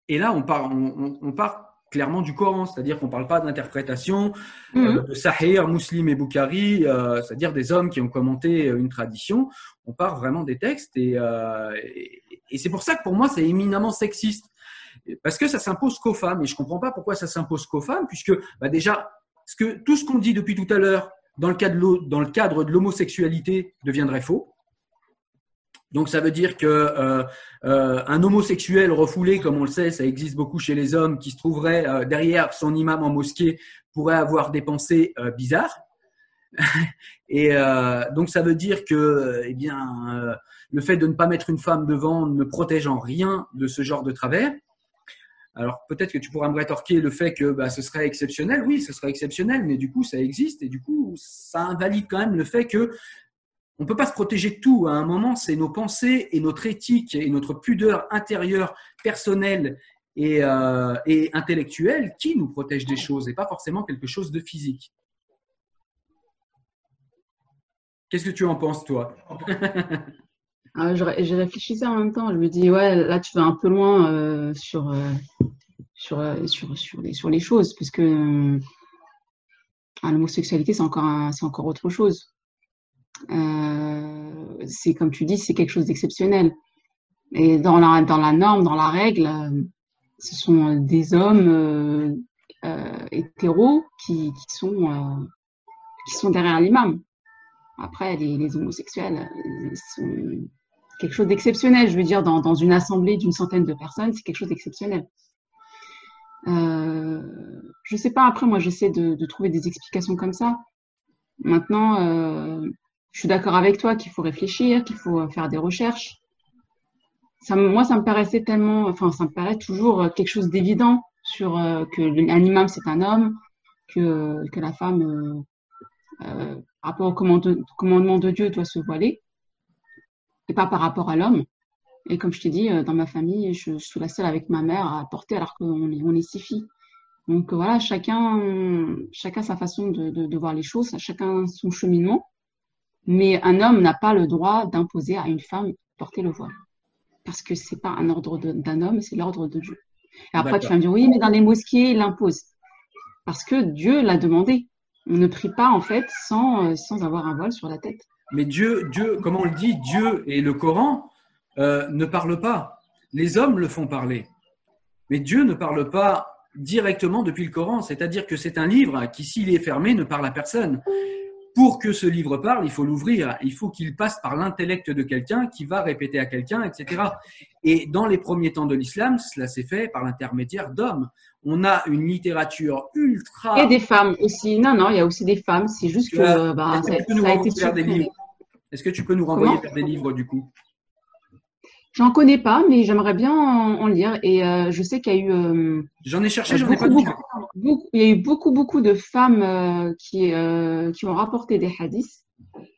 Et là, on part, on part clairement du Coran, c'est-à-dire qu'on ne parle pas d'interprétation euh, Mhm. de Sahir, Muslim et Boukhari, euh, c'est-à-dire des hommes qui ont commenté une tradition. On part vraiment des textes et, euh, et, et c'est pour ça que pour moi, c'est éminemment sexiste. Parce que ça s'impose qu'aux femmes et je ne comprends pas pourquoi ça s'impose qu'aux femmes, puisque bah déjà, ce que, tout ce qu'on dit depuis tout à l'heure dans le cadre de l'homosexualité deviendrait faux. Donc ça veut dire que euh, euh, un homosexuel refoulé, comme on le sait, ça existe beaucoup chez les hommes, qui se trouverait euh, derrière son imam en mosquée, pourrait avoir des pensées bizarres. [LAUGHS] Et donc ça veut dire que, eh bien, le fait de ne pas mettre une femme devant ne protège en rien de ce genre de travers. Alors peut-être que tu pourras me rétorquer le fait que bah, ce serait exceptionnel. Oui, ce serait exceptionnel, mais du coup ça existe et du coup ça invalide quand même le fait que on peut pas se protéger de tout. À un moment, c'est nos pensées et notre éthique et notre pudeur intérieure, personnelle et, euh, intellectuelle qui nous protègent des choses et pas forcément quelque chose de physique. Qu'est-ce que tu en penses, toi? [LAUGHS] Ah, je, je réfléchissais en même temps. Je me dis, ouais, là, tu vas un peu loin euh, sur, euh, sur, euh, sur, sur, les, sur les choses, euh, ah, l'homosexualité, c'est encore, encore autre chose. Euh, c'est comme tu dis, c'est quelque chose d'exceptionnel. Et dans la, dans la norme, dans la règle, ce sont des hommes euh, euh, hétéros qui, qui, sont, qui sont derrière l'imam. Après, les, homosexuels sont quelque chose d'exceptionnel. Je veux dire, dans, dans une assemblée d'une centaine de personnes, c'est quelque chose d'exceptionnel. Euh, je sais pas, après, moi, j'essaie de, trouver des explications comme ça. Maintenant, je suis d'accord avec toi qu'il faut réfléchir, qu'il faut faire des recherches. Moi, ça me paraissait tellement, enfin, ça me paraît toujours quelque chose d'évident sur euh, que un imam, c'est un homme, que, que la femme, euh, euh, par rapport au commande- commandement de Dieu, doit se voiler, et pas par rapport à l'homme. Et comme je t'ai dit, euh, dans ma famille, je suis la seule avec ma mère à porter alors qu'on est, on est six filles. Donc euh, voilà, chacun, chacun sa façon de voir les choses, chacun son cheminement. Mais un homme n'a pas le droit d'imposer à une femme porter le voile. Parce que c'est pas un ordre d'un homme, c'est l'ordre de Dieu. Et après, tu vas me dire, oui, mais dans les mosquées, il l'impose. Parce que Dieu l'a demandé. On ne prie pas, en fait, sans, euh, avoir un voile sur la tête. Mais Dieu, Dieu, comme on le dit, Dieu et le Coran euh, ne parlent pas. Les hommes le font parler. Mais Dieu ne parle pas directement depuis le Coran. C'est-à-dire que c'est un livre qui, s'il est fermé, ne parle à personne. Pour que ce livre parle, il faut l'ouvrir. Il faut qu'il passe par l'intellect de quelqu'un qui va répéter à quelqu'un, etc. Et dans les premiers temps de l'islam, cela s'est fait par l'intermédiaire d'hommes. On a une littérature ultra. Et des femmes aussi. Non, non, il y a aussi des femmes. C'est juste que euh, bah, Est-ce que ça, tu peux nous ça a été des livres? Est-ce que tu peux nous renvoyer Comment? vers des livres du coup? J'en connais pas, mais j'aimerais bien en, en lire. Et euh, je sais qu'il y a eu euh, J'en ai cherché, j'en ai pas beaucoup, beaucoup- il y a eu beaucoup, beaucoup de femmes euh, qui, euh, qui ont rapporté des hadiths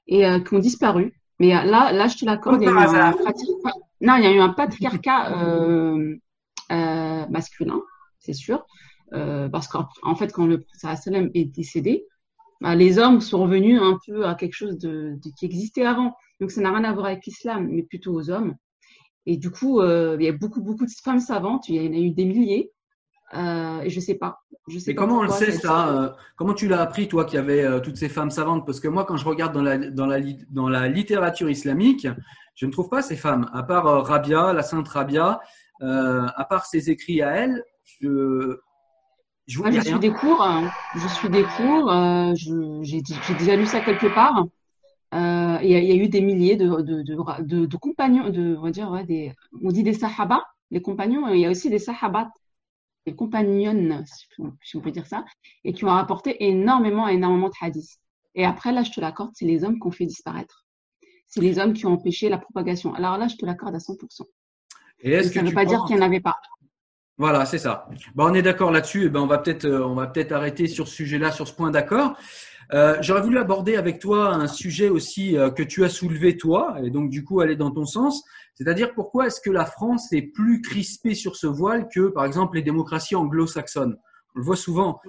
et euh, qui ont disparu. Mais euh, là, là, je te l'accorde, il y a eu un non, il y a eu un patriarcat euh, euh, masculin, c'est sûr, euh, parce qu'en en fait, quand le prophète est décédé, bah, les hommes sont revenus un peu à quelque chose de, de- qui existait avant. Donc, ça n'a rien à voir avec l'islam, mais plutôt aux hommes. Et du coup, euh, il y a beaucoup, beaucoup de femmes savantes. Il y en a eu des milliers. Euh, et je sais pas. Je sais Mais pas comment on le sait ça- euh, Comment tu l'as appris toi qu'il y avait euh, toutes ces femmes savantes? Parce que moi, quand je regarde dans la, dans, la, dans la littérature islamique, je ne trouve pas ces femmes. À part Rabia, la sainte Rabia, à part ses écrits à elle, je je Moi, vois je y a suis des cours. hein. Je suis des cours. je- j'ai déjà lu ça quelque part. Euh, Il y, a, il y a eu des milliers de, de, de, de, de compagnons, de, on va dire, ouais, des, on dit des sahaba, les compagnons, il y a aussi des sahabat. compagnonnes, si on peut dire ça, et qui ont rapporté énormément, énormément de hadiths. Et après, là, je te l'accorde, c'est les hommes qui ont fait disparaître. C'est les hommes qui ont empêché la propagation. Alors là, je te l'accorde à 100%. Et ça ne veut pas dire qu'il n'y en avait pas. Voilà, c'est ça. on est d'accord là-dessus. Ben, on va peut-être, euh, on va peut-être arrêter sur ce sujet-là, sur ce point d'accord. Euh, j'aurais voulu aborder avec toi un sujet aussi euh, que tu as soulevé toi, et donc du coup aller dans ton sens, c'est-à-dire pourquoi est-ce que la France est plus crispée sur ce voile que par exemple les démocraties anglo-saxonnes? On le voit souvent.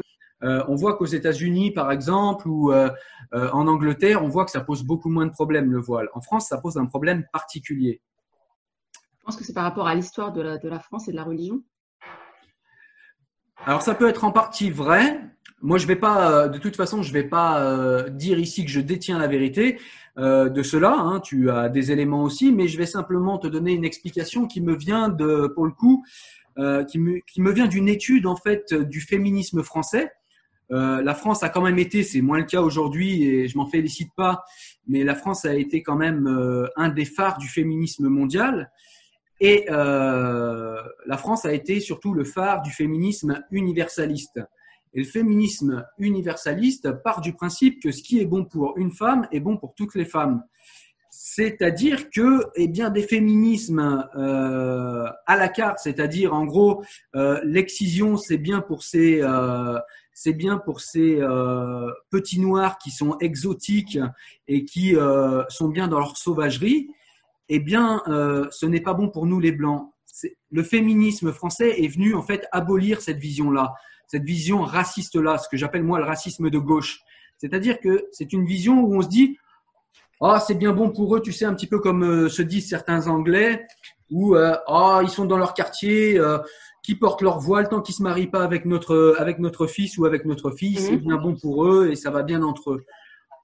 on voit qu'aux États-Unis, par exemple, ou en Angleterre, on voit que ça pose beaucoup moins de problèmes le voile. En France, ça pose un problème particulier. Je pense que c'est par rapport à l'histoire de la France et de la religion. Alors ça peut être en partie vrai. Moi, je vais pas, euh, de toute façon, je vais pas euh, dire ici que je détiens la vérité euh, de cela. Hein. Tu as des éléments aussi, mais je vais simplement te donner une explication qui me vient de, pour le coup, qui me, qui me vient d'une étude en fait du féminisme français. la France a quand même été, c'est moins le cas aujourd'hui et je m'en félicite pas, mais la France a été quand même un des phares du féminisme mondial. Et euh, la France a été surtout le phare du féminisme universaliste. Et le féminisme universaliste part du principe que ce qui est bon pour une femme est bon pour toutes les femmes. C'est-à-dire que, eh bien, des féminismes euh, à la carte, c'est-à-dire en gros, euh, l'excision, c'est bien pour ces, euh, c'est bien pour ces petits noirs qui sont exotiques et qui sont bien dans leur sauvagerie eh bien, ce n'est pas bon pour nous les blancs. Le féminisme français est venu en fait abolir cette vision-là, cette vision raciste-là, ce que j'appelle moi le racisme de gauche. C'est-à-dire que c'est une vision où on se dit, ah c'est bien bon pour eux, tu sais un petit peu comme euh, se disent certains Anglais, où euh, ah ils sont dans leur quartier, qui portent leur voile tant qu'ils se marient pas avec notre avec notre fils ou avec notre fille, c'est mhm. bien bon pour eux et ça va bien entre eux.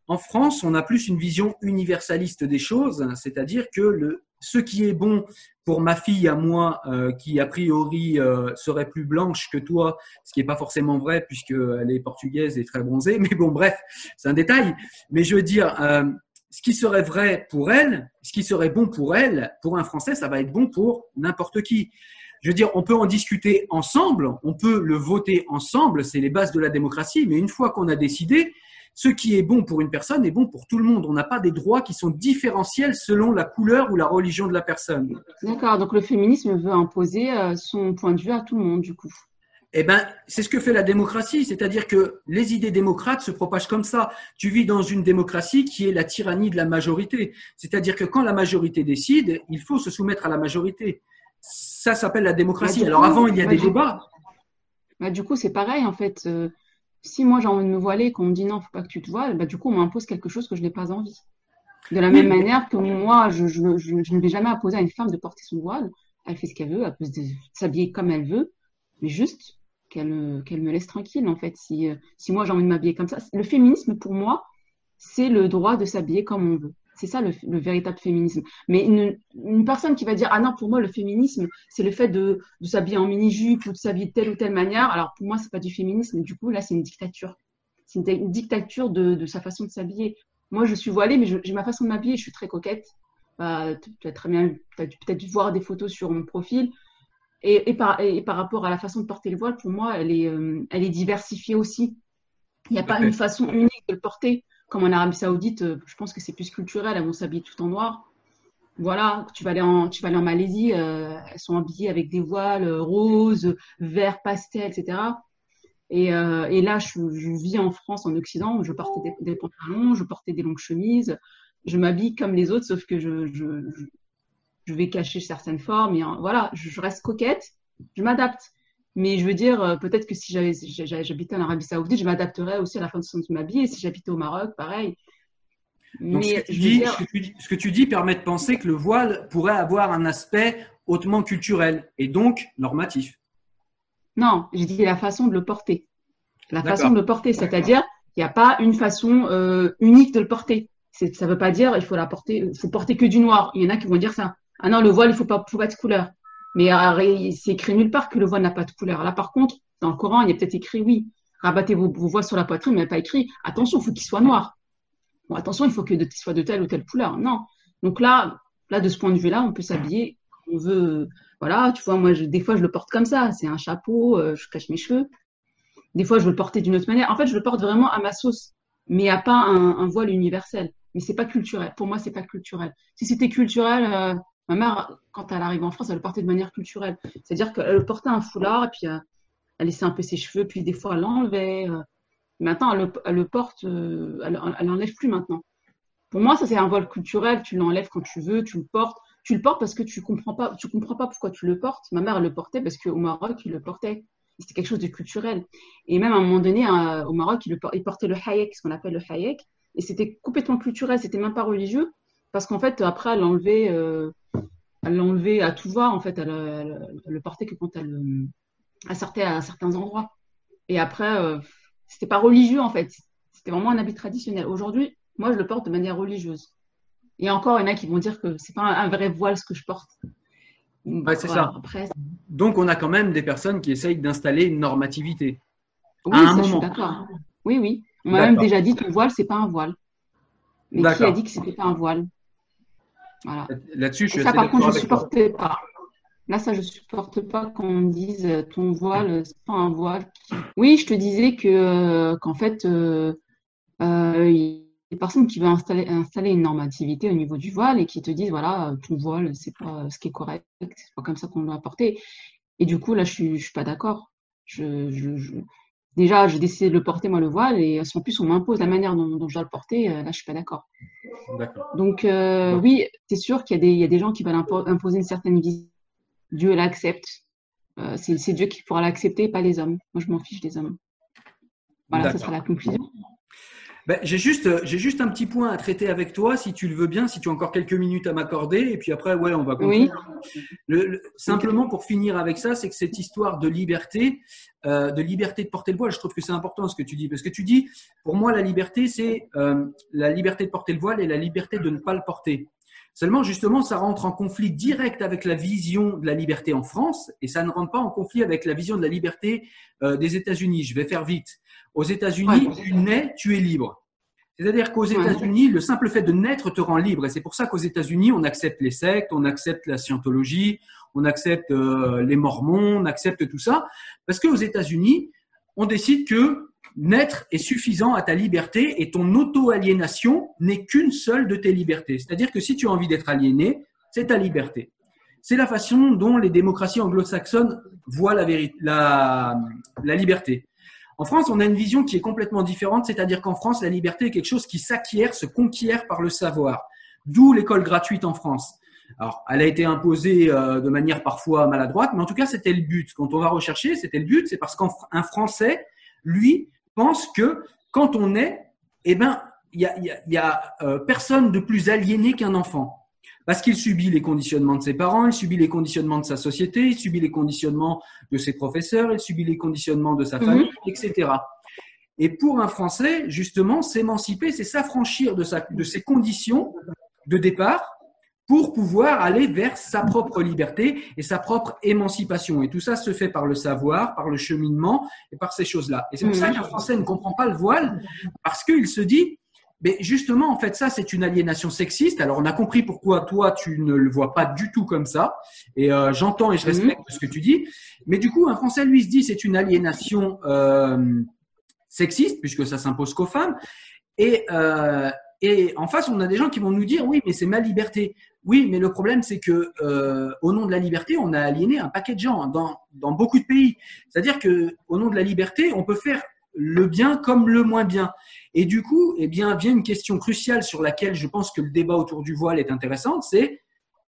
En France, on a plus une vision universaliste des choses, c'est-à-dire que le, ce qui est bon pour ma fille à moi, euh, qui a priori euh, serait plus blanche que toi, ce qui n'est pas forcément vrai puisqu'elle est portugaise et très bronzée, [LAUGHS] mais bon, bref, c'est un détail. Mais je veux dire, euh, ce qui serait vrai pour elle, ce qui serait bon pour elle, pour un Français, ça va être bon pour n'importe qui. Je veux dire, on peut en discuter ensemble, on peut le voter ensemble, c'est les bases de la démocratie, mais une fois qu'on a décidé, ce qui est bon pour une personne est bon pour tout le monde. On n'a pas des droits qui sont différentiels selon la couleur ou la religion de la personne. D'accord, donc le féminisme veut imposer euh, son point de vue à tout le monde, du coup. Eh ben, c'est ce que fait la démocratie, c'est-à-dire que les idées démocrates se propagent comme ça. Tu vis dans une démocratie qui est la tyrannie de la majorité, c'est-à-dire que quand la majorité décide, il faut se soumettre à la majorité. Ça s'appelle la démocratie. Bah, Alors avant, il y a des débats. Bah, du coup, c'est pareil en fait. Euh, si moi j'ai envie de me voiler et qu'on me dit non, faut pas que tu te voiles, bah, du coup on m'impose quelque chose que je n'ai pas envie. De la même manière que moi, je, ne vais jamais imposer à une femme de porter son voile. Elle fait ce qu'elle veut, elle peut s'habiller comme elle veut, mais juste qu'elle qu'elle me laisse tranquille en fait. Si, si moi j'ai envie de m'habiller comme ça, le féminisme pour moi, c'est le droit de s'habiller comme on veut. C'est ça le, véritable féminisme. Mais une, personne qui va dire ah non pour moi le féminisme c'est le fait de, s'habiller en mini jupe ou de s'habiller de telle ou telle manière. Alors pour moi c'est pas du féminisme. Du coup là c'est une dictature. C'est une, dictature de, sa façon de s'habiller. Moi je suis voilée mais j'ai ma façon de m'habiller. Je suis très coquette. Bah, tu as très bien peut-être dû voir des photos sur mon profil. Et, par, rapport à la façon de porter le voile, pour moi, elle est, euh, elle est diversifiée aussi. Il n'y a pas une façon unique de le porter comme en Arabie Saoudite, euh, je pense que c'est plus culturel, elles vont s'habiller tout en noir. Voilà, tu vas aller en, Malaisie, euh, elles sont habillées avec des voiles euh, roses, verts, pastel, etc. Et, là, je, vis en France, en Occident, où je portais des, pantalons, je portais des longues chemises, je m'habille comme les autres, sauf que je, je vais cacher certaines formes. Et, voilà, je reste coquette, je m'adapte. Mais je veux dire, euh, peut-être que si j'habitais en Arabie Saoudite, je m'adapterais aussi à la façon de m'habiller. Si j'habitais au Maroc, pareil. Mais ce, que dis, ce, que tu dis, permet de penser que le voile pourrait avoir un aspect hautement culturel et donc normatif. Non, j'ai dit la façon de le porter. La façon de le porter, c'est-à-dire il n'y a pas une façon euh, unique de le porter. Ça ne veut pas dire il faut la porter, faut porter que du noir. Il y en a qui vont dire ça. Ah non, le voile, il faut pas, faut pas de couleur. Mais c'est écrit nulle part que le voile n'a pas de couleur. Là, par contre, dans le Coran, il y a peut-être écrit oui, rabattez vos, vos voiles sur la poitrine, mais il pas écrit attention, il faut qu'il soit noir. Bon, attention, il faut qu'il soit de telle ou telle couleur. Non. Donc là, là, de ce point de vue-là, on peut s'habiller on veut, voilà, tu vois, moi, des fois, je le porte comme ça. C'est un chapeau, euh, je cache mes cheveux. Des fois, je veux le porter d'une autre manière. En fait, je le porte vraiment à ma sauce, mais a pas un, voile universel. Mais c'est pas culturel. Pour moi, c'est pas culturel. Si c'était culturel, euh, ma mère, quand elle arrive en France, elle le portait de manière culturelle. C'est-à-dire qu'elle portait un foulard et puis euh, elle laissait un peu ses cheveux, puis des fois, elle l'enlevait. Maintenant, elle le, porte, elle l'enlève plus maintenant. Pour moi, ça, c'est un voile culturel. Tu l'enlèves quand tu veux, tu le portes tu le portes parce que tu comprends pas, tu comprends pas pourquoi tu le portes. Ma mère le portait parce qu'au Maroc, il le portait. C'était quelque chose de culturel. Et même à un moment donné, au Maroc, il, portait le hayek, ce qu'on appelle le hayek. Et c'était complètement culturel, c'était même pas religieux. Parce qu'en fait, après, elle l'enlevait, euh, elle à tout voir. En fait, elle, le portait que quand elle, sortait à certains endroits. Et après, euh, c'était pas religieux, en fait. C'était vraiment un habit traditionnel. Aujourd'hui, moi, je le porte de manière religieuse. Et encore, il y en a qui vont dire que c'est pas un vrai voile ce que je porte. c'est ça. Donc, on a quand même des personnes qui essayent d'installer une normativité. Oui, ça, je suis d'accord. Oui, oui. On m'a même déjà dit que le voile, c'est pas un voile. Mais qui a dit que c'était pas un voile? Voilà. Là-dessus, je suis Ça, par contre, je supportais pas. Là, ça, je supporte pas qu'on me dise euh, ton voile, c'est pas un voile. [CLEARS THROAT] Oui, je te disais que euh, qu'en fait, euh, euh des personnes qui veulent installer, installer une normativité au niveau du voile et qui te disent voilà, ton voile, c'est pas ce qui est correct, c'est pas comme ça qu'on doit porter. Et du coup, là, je suis, je suis pas d'accord. Je, je, déjà, j'ai décidé de le porter, moi, le voile, et en plus, on m'impose la manière dont, je dois le porter. Euh, là, je suis pas d'accord. Donc, euh, oui, c'est sûr qu'il y, a des, il y a des gens qui veulent imposer une certaine vision. Dieu l'accepte. Euh, c'est Dieu qui pourra l'accepter, pas les hommes. Moi, je m'en fiche des hommes. Voilà, ce sera la conclusion. Ben, j'ai juste, euh, j'ai juste un petit point à traiter avec toi, si tu le veux bien, si tu as encore quelques minutes à m'accorder, et puis après, ouais, on va continuer. Le, simplement pour finir avec ça, c'est que cette histoire de liberté, euh, de liberté de porter le voile, je trouve que c'est important ce que tu dis, parce que tu dis, pour moi, la liberté, c'est euh, la liberté de porter le voile et la liberté de ne pas le porter. Seulement, justement, ça rentre en conflit direct avec la vision de la liberté en France et ça ne rentre pas en conflit avec la vision de la liberté euh, des États-Unis. Je vais faire vite. Aux États-Unis, tu nais, tu es libre. C'est-à-dire qu'aux États-Unis, le simple fait de naître te rend libre. Et c'est pour ça qu'aux États-Unis, on accepte les sectes, on accepte la scientologie, on accepte euh, les mormons, on accepte tout ça. Parce qu'aux États-Unis, on décide que naître est suffisant à ta liberté et ton auto-aliénation n'est qu'une seule de tes libertés. C'est-à-dire que si tu as envie d'être aliéné, c'est ta liberté. C'est la façon dont les démocraties anglo-saxonnes voient la, la, la liberté. En France, on a une vision qui est complètement différente, c'est-à-dire qu'en France, la liberté est quelque chose qui s'acquiert, se conquiert par le savoir. D'où l'école gratuite en France. Alors, elle a été imposée euh, de manière parfois maladroite, mais en tout cas, c'était le but. Quand on va rechercher, c'était le but, c'est parce qu'un Français, lui, pense que quand on est, eh ben, il y a, euh, personne de plus aliéné qu'un enfant. Parce qu'il subit les conditionnements de ses parents, il subit les conditionnements de sa société, il subit les conditionnements de ses professeurs, il subit les conditionnements de sa mhm. famille, etc. Et pour un Français, justement, s'émanciper, c'est s'affranchir de, sa, de ses conditions de départ pour pouvoir aller vers sa propre liberté et sa propre émancipation. Et tout ça se fait par le savoir, par le cheminement et par ces choses-là. Et c'est pour ça mhm. qu'un Français ne comprend pas le voile, parce qu'il se dit, mais justement, en fait, ça, c'est une aliénation sexiste. Alors, on a compris pourquoi toi, tu ne le vois pas du tout comme ça. Et euh, j'entends et je mhm. respecte ce que tu dis. Mais du coup, un Français, lui, se dit, c'est une aliénation euh, sexiste, puisque ça s'impose qu'aux femmes. Et, euh, et en face, on a des gens qui vont nous dire, oui, mais c'est ma liberté. Oui, mais le problème, c'est que euh, au nom de la liberté, on a aliéné un paquet de gens dans, dans beaucoup de pays. C'est-à-dire que au nom de la liberté, on peut faire le bien comme le moins bien. Et du coup, eh bien, vient une question cruciale sur laquelle je pense que le débat autour du voile est intéressant, c'est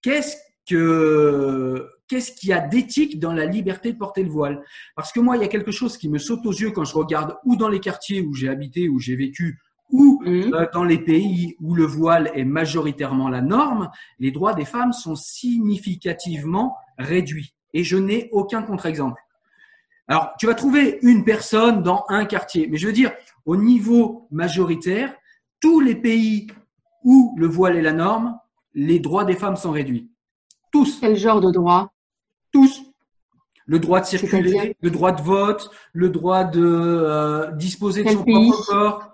qu'est-ce que qu'est-ce qu'il y a d'éthique dans la liberté de porter le voile? Parce que moi, il y a quelque chose qui me saute aux yeux quand je regarde ou dans les quartiers où j'ai habité, où j'ai vécu, ou mmh. euh, dans les pays où le voile est majoritairement la norme, les droits des femmes sont significativement réduits. Et je n'ai aucun contre-exemple. Alors, tu vas trouver une personne dans un quartier, mais je veux dire, au niveau majoritaire, tous les pays où le voile est la norme, les droits des femmes sont réduits. Tous. Quel genre de droit? Tous. Le droit de circuler, le droit de vote, le droit de euh, disposer de son propre corps.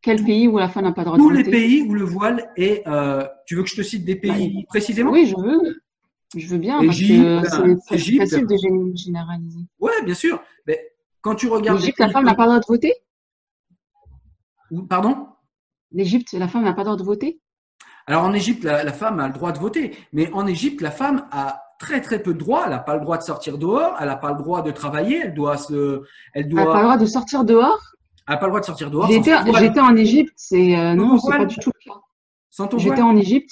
Quel pays où la femme n'a pas de droit Tous les pays où le voile est. Euh, tu veux que je te cite des pays précisément? Oui, je veux. Je veux bien, Égypte, parce que c'est facile de gén- généraliser. Ouais, bien sûr. Mais quand tu regardes. L'Égypte, la femme n'a pas le droit de voter? Pardon? L'Égypte, la femme n'a pas le droit de voter? Alors en Égypte, la, la femme a le droit de voter, mais en Égypte, la femme a très très peu de droits. Elle n'a pas le droit de sortir dehors, elle n'a pas le droit de travailler, elle doit se, elle Elle n'a pas le doit, droit de sortir dehors? Elle a pas le droit de sortir dehors. J'étais en Égypte, c'est euh, non, c'est pas du tout le cas. J'étais en Égypte,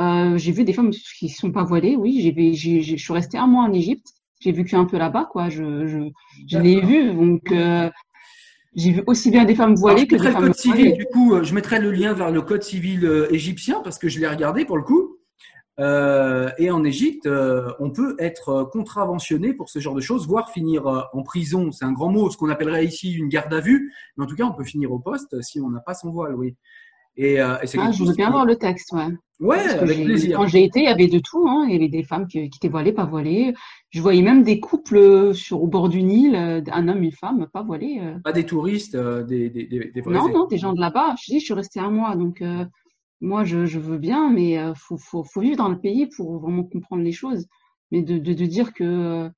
euh, j'ai vu des femmes qui sont pas voilées, oui, j'ai vu- j'ai- j'ai- je suis restée un mois en Égypte, j'ai vécu un peu là-bas, quoi, je, je, je l'ai vu, donc euh, j'ai vu aussi bien des femmes Alors, voilées je que des le femmes code civil, voilées. du coup, euh, je mettrai le lien vers le code civil égyptien parce que je l'ai regardé pour le coup. Euh, et en Égypte, euh, on peut être contraventionné pour ce genre de choses, voire finir euh, en prison. C'est un grand mot, ce qu'on appellerait ici une garde à vue. Mais en tout cas, on peut finir au poste si on n'a pas son voile, oui. Et, euh, et Ah, je veux bien qui- voir le texte, ouais. Ouais, Parce que avec plaisir. Quand j'ai été, il y avait de tout, hein. Il y avait des femmes qui, qui étaient voilées, pas voilées. Je voyais même des couples sur, au bord du Nil, euh, un homme, une femme, pas voilés. euh. Pas des touristes, euh, des, des, des, des vrais Non, non, des gens de là-bas. Je dis, je suis restée un mois, donc euh, moi, je, je veux bien, mais euh, faut, faut, faut vivre dans le pays pour vraiment comprendre les choses. Mais de, de, de dire que, euh,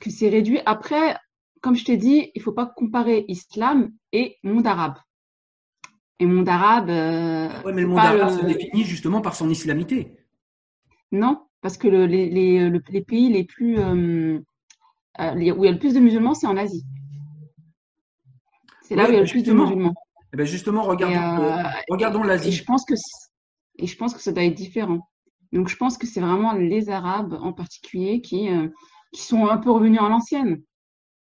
que c'est réduit. Après, comme je t'ai dit, il faut pas comparer islam et monde arabe. Et monde arabe, euh, Ouais, mais le monde arabe le- se définit justement par son islamité. Non, parce que le- les, les, le- les pays les plus euh, euh, les- où il y a le plus de musulmans, c'est en Asie. C'est là Ouais, où il y a mais le plus de musulmans. Eh ben justement, regardons, euh, regardons l'Asie. je pense que c- et je pense que ça doit être différent. Donc je pense que c'est vraiment les Arabes en particulier qui euh, qui sont un peu revenus à l'ancienne,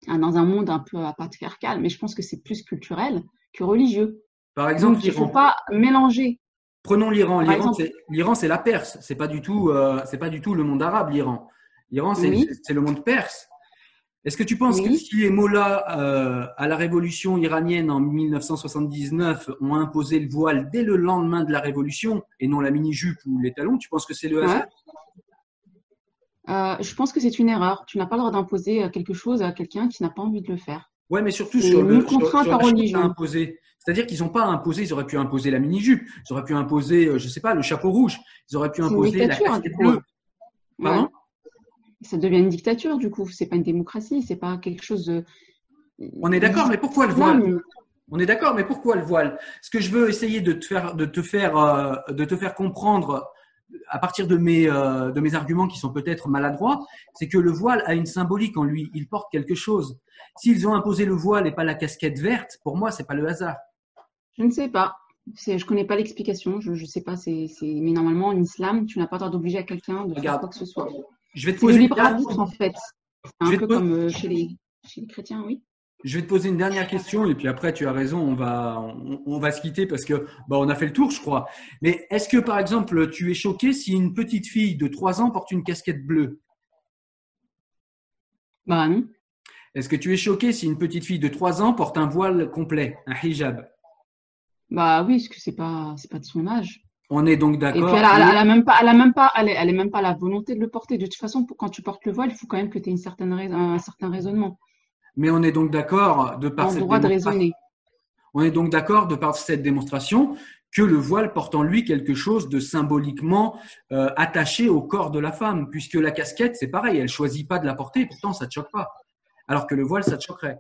hein, dans un monde un peu à patriarcal. Mais je pense que c'est plus culturel que religieux. Par exemple, Donc il faut l'Iran. pas mélanger. Prenons l'Iran. L'Iran, exemple- c'est l'Iran, c'est la Perse. C'est pas du tout, euh, c'est pas du tout le monde arabe. L'Iran. L'Iran, c'est Oui. le monde perse. Est-ce que tu penses que si les mollahs euh, à la révolution iranienne en 1979 ont imposé le voile dès le lendemain de la révolution et non la mini-jupe ou les talons, tu penses que c'est le Ouais. hasard? Euh, je pense que c'est une erreur. Tu n'as pas le droit d'imposer quelque chose à quelqu'un qui n'a pas envie de le faire. Ouais, mais surtout sur le sur- contrainte sur la religion. C'est-à-dire qu'ils n'ont pas imposé, ils auraient pu imposer la mini-jupe, ils auraient pu imposer, euh, je sais pas, le chapeau rouge, ils auraient pu imposer la casquette bleue. Pardon? Ouais. Ça devient une dictature, du coup. C'est pas une démocratie, c'est pas quelque chose de. On est d'accord, mais pourquoi le voile? Non, On est d'accord, mais pourquoi le voile? Ce que je veux essayer de te faire, de te faire, euh, de te faire comprendre à partir de mes, euh, de mes arguments qui sont peut-être maladroits, c'est que le voile a une symbolique en lui. Il porte quelque chose. S'ils ont imposé le voile et pas la casquette verte, pour moi, c'est pas le hasard. Je ne sais pas. Je connais pas l'explication. Je, je sais pas. C'est, mais normalement, en islam, tu n'as pas le droit d'obliger à quelqu'un de faire quoi que ce soit. Je vais te C'est le poser une libre dernière- arbitre, en fait. C'est un peu poser- comme euh, chez les, chez les chrétiens, oui. Je vais te poser une dernière question et puis après tu as raison, on va on, on va se quitter parce que bah, on a fait le tour, je crois. Mais est-ce que par exemple tu es choqué si une petite fille de 3 ans porte une casquette bleue? Bah non. Est-ce que tu es choqué si une petite fille de 3 ans porte un voile complet, un hijab? Bah oui, parce que c'est pas, c'est pas de son âge. On est donc Et d'accord. puis elle a, elle même pas, elle a même pas, elle elle même pas la volonté de le porter. De toute façon, pour- quand tu portes le voile, il faut quand même que tu aies une certaine un certain raisonnement, Mais on est donc d'accord de par cette droit de démonstration- raisonner. On est donc d'accord de par cette démonstration que le voile porte en lui quelque chose de symboliquement euh, attaché au corps de la femme, puisque la casquette, c'est pareil, elle choisit pas de la porter, pourtant ça te choque pas. Alors que le voile, ça te choquerait.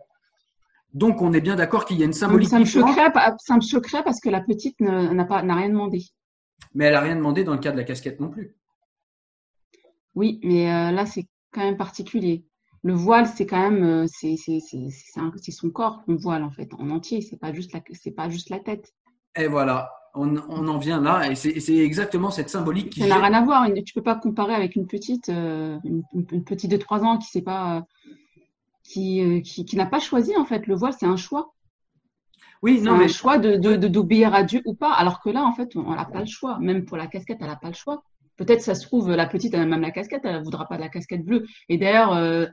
Donc on est bien d'accord qu'il y a une symbolique ça me choquerait, pas- ça me choquerait parce que la petite ne- n'a pas, n'a rien demandé. mais elle a rien demandé dans le cas de la casquette non plus. Oui, mais euh, là, c'est quand même particulier. Le voile, c'est quand même, euh, c'est, son corps qu'on voile en fait, en entier. C'est pas juste la, c'est pas juste la tête. Et voilà, on, on en vient là, et c'est exactement cette symbolique qui Ça n'a rien à voir. Tu peux pas comparer avec une petite, euh, une, une- une petite de trois ans qui sait pas, qui, euh, qui, qui n'a pas choisi en fait. Le voile, c'est un choix. Oui, C'est non, un mais choix de, de, de- d'obéir à Dieu ou pas. Alors que là, en fait, on n'a pas le choix. Même pour la casquette, elle n'a pas le choix. Peut-être, ça se trouve, la petite, elle a même la casquette, elle ne voudra pas de la casquette bleue. Et d'ailleurs, euh,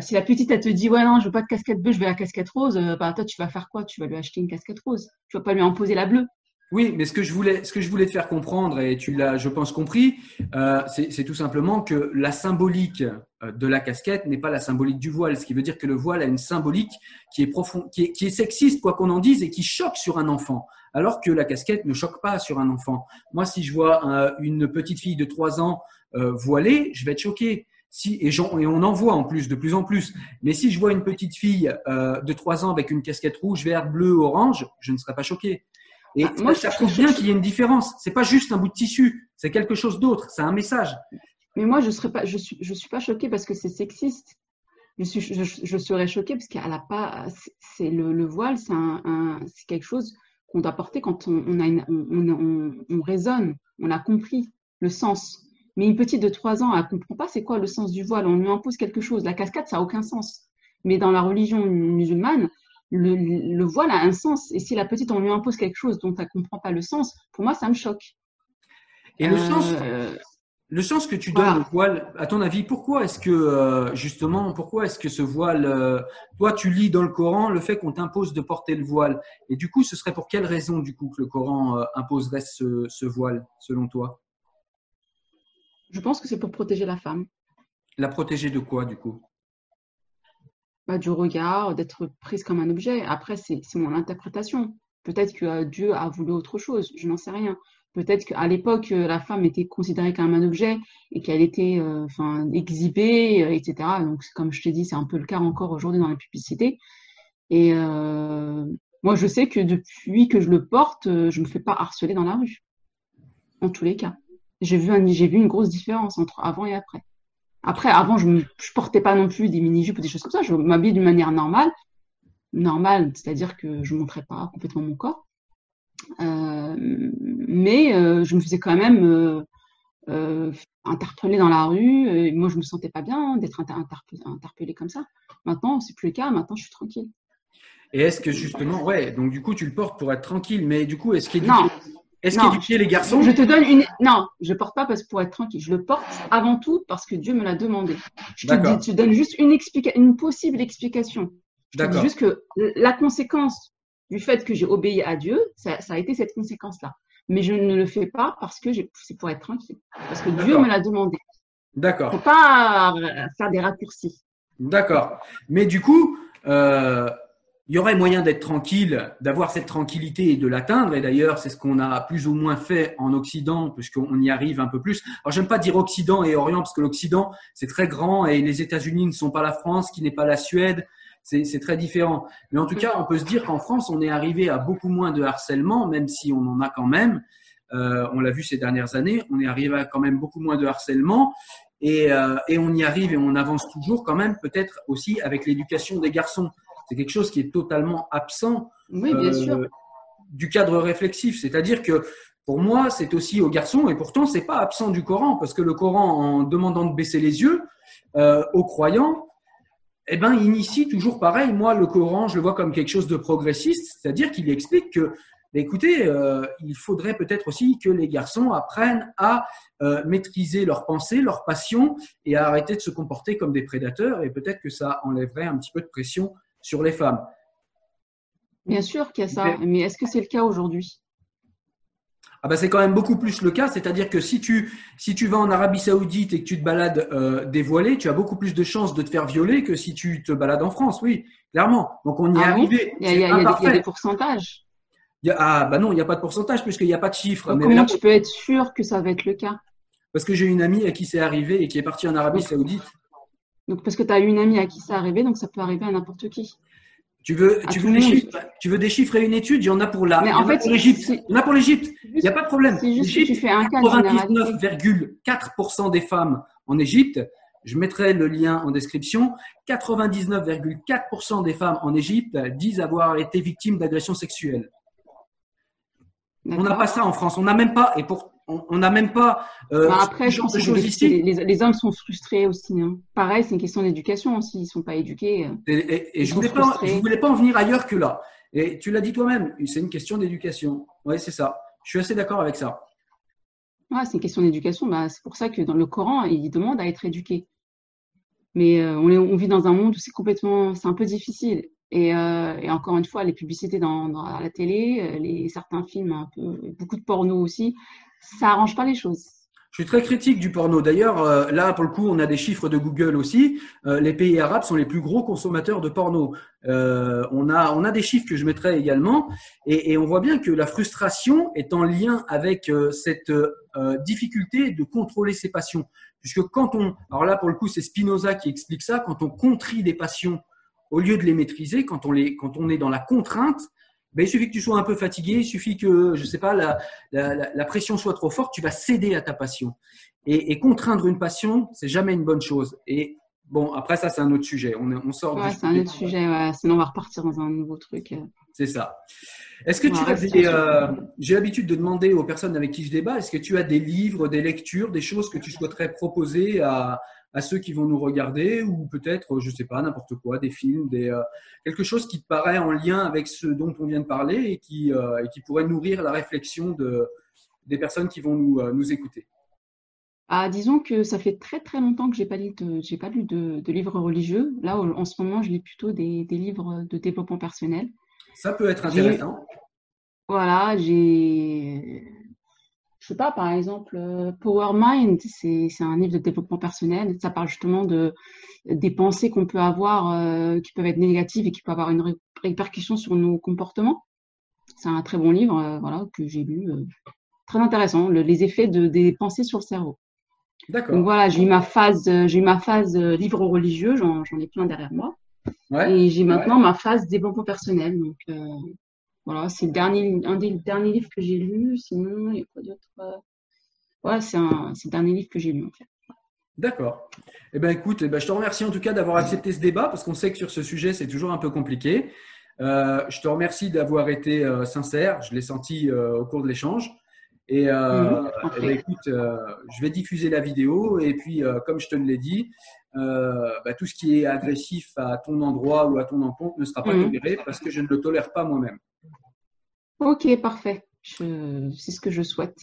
si la petite, elle te dit, ouais, non, je veux pas de casquette bleue, je veux la casquette rose, euh, bah, toi, tu vas faire quoi? Tu vas lui acheter une casquette rose. Tu vas pas lui imposer la bleue. Oui, mais ce que je voulais, ce que je voulais te faire comprendre, et tu l'as, je pense, compris, euh, c'est tout simplement que la symbolique de la casquette n'est pas la symbolique du voile, ce qui veut dire que le voile a une symbolique qui est profond, qui est, qui est sexiste, quoi qu'on en dise, et qui choque sur un enfant. alors que la casquette ne choque pas sur un enfant. Moi, si je vois euh, une petite fille de 3 ans euh, voilée, je vais être choqué. Si, et, et, on en voit en plus, de plus en plus. Mais si je vois une petite fille euh, de 3 ans avec une casquette rouge, vert, bleu, orange, je ne serais pas choqué. Et ah, moi, ça trouve bien qu'il y ait une différence. C'est pas juste un bout de tissu, c'est quelque chose d'autre, c'est un message. Mais moi, je serais pas, je suis, je suis pas choquée parce que c'est sexiste. Je, suis, je, serais choquée parce qu'elle a pas, c'est le, le, voile, c'est un, c'est quelque chose qu'on doit porter quand on, on a on, on, on, raisonne, on a compris le sens. Mais une petite de 3 ans, elle comprend pas c'est quoi le sens du voile. On lui impose quelque chose. La cascade, ça a aucun sens. Mais dans la religion musulmane, le, le, voile a un sens. Et si la petite, on lui impose quelque chose dont elle comprend pas le sens, pour moi, ça me choque. Et le sens, euh, le sens que tu donnes au voile, à ton avis, pourquoi est-ce que euh, justement, pourquoi est-ce que ce voile, euh, toi tu lis dans le Coran le fait qu'on t'impose de porter le voile, et du coup, ce serait pour quelle raison du coup que le Coran euh, imposerait ce, voile, selon toi? Je pense que c'est pour protéger la femme. La protéger de quoi du coup? Bah, Du regard, d'être prise comme un objet. Après, c'est mon interprétation. Peut-être que Dieu a voulu autre chose, je n'en sais rien. Peut-être qu'à l'époque, euh, la femme était considérée comme un objet et qu'elle était euh, enfin, exhibée, euh, etc. Donc, comme je t'ai dit, c'est un peu le cas encore aujourd'hui dans la publicité. Et moi, je sais que depuis que je le porte, je ne me fais pas harceler dans la rue. En tous les cas. J'ai vu, vu une grosse différence entre avant et après. Après, avant, je ne portais pas non plus des mini-jupes ou des choses comme ça. Je m'habillais d'une manière normale. Normale, c'est-à-dire que je ne montrais pas complètement mon corps. Euh, mais euh, je me faisais quand même euh, interpeller dans la rue. Et moi, je me sentais pas bien d'être interpellée comme ça. Maintenant, c'est plus le cas. Maintenant, je suis tranquille. Et est-ce que justement, ouais, donc du coup, tu le portes pour être tranquille, mais du coup, est-ce qu'éduquer, est-ce qu'éduquer les garçons? Je te donne une. Non, je porte pas parce pour être tranquille. Je le porte avant tout parce que Dieu me l'a demandé. Je te, dis, donne juste une explication, une possible explication. Je te dis juste que la conséquence du fait que j'ai obéi à Dieu, ça, a été cette conséquence-là. Mais je ne le fais pas parce que c'est pour être tranquille. Parce que Dieu me l'a demandé. D'accord. Faut pas faire des raccourcis. D'accord. Mais du coup, euh, il y aurait moyen d'être tranquille, d'avoir cette tranquillité et de l'atteindre. Et d'ailleurs, c'est ce qu'on a plus ou moins fait en Occident, puisqu'on y arrive un peu plus. Alors, j'aime pas dire Occident et Orient, parce que l'Occident, c'est très grand et les États-Unis ne sont pas la France, qui n'est pas la Suède, c'est très différent. Mais en tout cas, on peut se dire qu'en France, on est arrivé à beaucoup moins de harcèlement, même si on en a quand même. Euh, on l'a vu ces dernières années, on est arrivé à quand même beaucoup moins de harcèlement. Et, euh, et on y arrive et on avance toujours quand même, peut-être aussi avec l'éducation des garçons. C'est quelque chose qui est totalement absent oui, bien sûr. Euh, du cadre réflexif. C'est-à-dire que pour moi, c'est aussi aux garçons, et pourtant, c'est pas absent du Coran, parce que le Coran, en demandant de baisser les yeux aux croyants, eh ben, initie toujours pareil. Moi, le Coran, je le vois comme quelque chose de progressiste, c'est-à-dire qu'il explique que, bah, écoutez, euh, il faudrait peut-être aussi que les garçons apprennent à euh, maîtriser leurs pensées, leurs passions et à arrêter de se comporter comme des prédateurs. Et peut-être que ça enlèverait un petit peu de pression sur les femmes. Bien sûr qu'il y a ça, mais est-ce que c'est le cas aujourd'hui? Ah bah c'est quand même beaucoup plus le cas, c'est-à-dire que si tu, si tu vas en Arabie Saoudite et que tu te balades euh, dévoilé, tu as beaucoup plus de chances de te faire violer que si tu te balades en France, oui, clairement. Donc on y est ah arrivé. Il y, a, des pourcentages. ah bah non, il n'y a pas de pourcentage puisqu'il n'y a pas de chiffre. Mais comment tu peux être sûr que ça va être le cas? Parce que j'ai une amie à qui c'est arrivé et qui est partie en Arabie Saoudite. Donc parce que tu as une amie à qui c'est arrivé, donc ça peut arriver à n'importe qui. Tu veux, tu veux, tu et une étude, il y en a pour en, fait, pour l'Égypte. Il y en a pour l'Égypte. Il n'y a pas de problème. L'Égypte, 99,4% des femmes en Égypte, je mettrai le lien en description, 99,4% des femmes en Égypte disent avoir été victimes d'agressions sexuelles. On n'a pas ça en France. On n'a même pas, et pour, on n'a même pas euh, bah, après, je pense que ici. Les, hommes sont frustrés aussi. Hein. Pareil, c'est une question d'éducation aussi. Ils ne sont pas éduqués. Euh, et, je ne voulais, pas, voulais pas en venir ailleurs que là. Et tu l'as dit toi-même, c'est une question d'éducation. Oui, c'est ça. Je suis assez d'accord avec ça. Ouais, c'est une question d'éducation. Bah, c'est pour ça que dans le Coran, il demande à être éduqué. Mais euh, on, on, vit dans un monde où c'est complètement, c'est un peu difficile. Et, et, encore une fois, les publicités dans, dans la télé, les, certains films, un peu, beaucoup de porno aussi, ça arrange pas les choses. Je suis très critique du porno. D'ailleurs, euh, là, pour le coup, on a des chiffres de Google aussi. Euh, les pays arabes sont les plus gros consommateurs de porno. Euh, on, a, on a des chiffres que je mettrai également. Et, on voit bien que la frustration est en lien avec cette difficulté de contrôler ses passions. Puisque quand on, alors là, pour le coup, c'est Spinoza qui explique ça, quand on contrit des passions au lieu de les maîtriser, quand on, les, quand on est dans la contrainte, ben, il suffit que tu sois un peu fatigué, il suffit que, je sais pas, la, la, la pression soit trop forte, tu vas céder à ta passion. Et, et contraindre une passion, c'est jamais une bonne chose. Et bon, après ça, c'est un autre sujet. On, on sort. Ouais, c'est un autre sujet. Ouais. Sinon, on va repartir dans un nouveau truc. C'est ça. Est-ce que tu as des. Euh, J'ai l'habitude de demander aux personnes avec qui je débat, est-ce que tu as des livres, des lectures, des choses que tu souhaiterais proposer à, à ceux qui vont nous regarder ou peut-être, je sais pas, n'importe quoi, des films, des, euh, quelque chose qui te paraît en lien avec ce dont on vient de parler et qui, euh, et qui pourrait nourrir la réflexion de, des personnes qui vont nous, euh, nous écouter. Ah, disons que ça fait très très longtemps que j'ai pas lu de, j'ai pas lu de, de, livres religieux. Là, en ce moment, je lis plutôt des, des livres de développement personnel. Ça peut être intéressant. Voilà, j'ai je sais pas, par exemple, euh, Power Mind, c'est un livre de développement personnel. Ça parle justement de des pensées qu'on peut avoir euh, qui peuvent être négatives et qui peuvent avoir une répercussion sur nos comportements. C'est un très bon livre, euh, voilà, que j'ai lu. très intéressant, les effets de, des pensées sur le cerveau. D'accord. Donc voilà, j'ai eu ma phase, j'ai eu ma phase livre religieux, j'en ai plein derrière moi. Ouais, et j'ai maintenant ouais. ma phase développement personnel. Donc voilà, c'est le dernier, un des derniers livres que j'ai lu. Sinon, il y a quoi d'autre Ouais, c'est le dernier livre que j'ai lu en fait. D'accord. Eh ben, écoute, eh ben, je te remercie en tout cas d'avoir accepté ce débat parce qu'on sait que sur ce sujet, c'est toujours un peu compliqué. Euh, je te remercie d'avoir été euh, sincère. Je l'ai senti euh, au cours de l'échange. Et mmh, eh ben, écoute, je vais diffuser la vidéo et puis, comme je te l'ai dit, bah, tout ce qui est agressif à ton endroit ou à ton encontre ne sera pas mmh. toléré parce que je ne le tolère pas moi-même. Ok, parfait. C'est ce que je souhaite.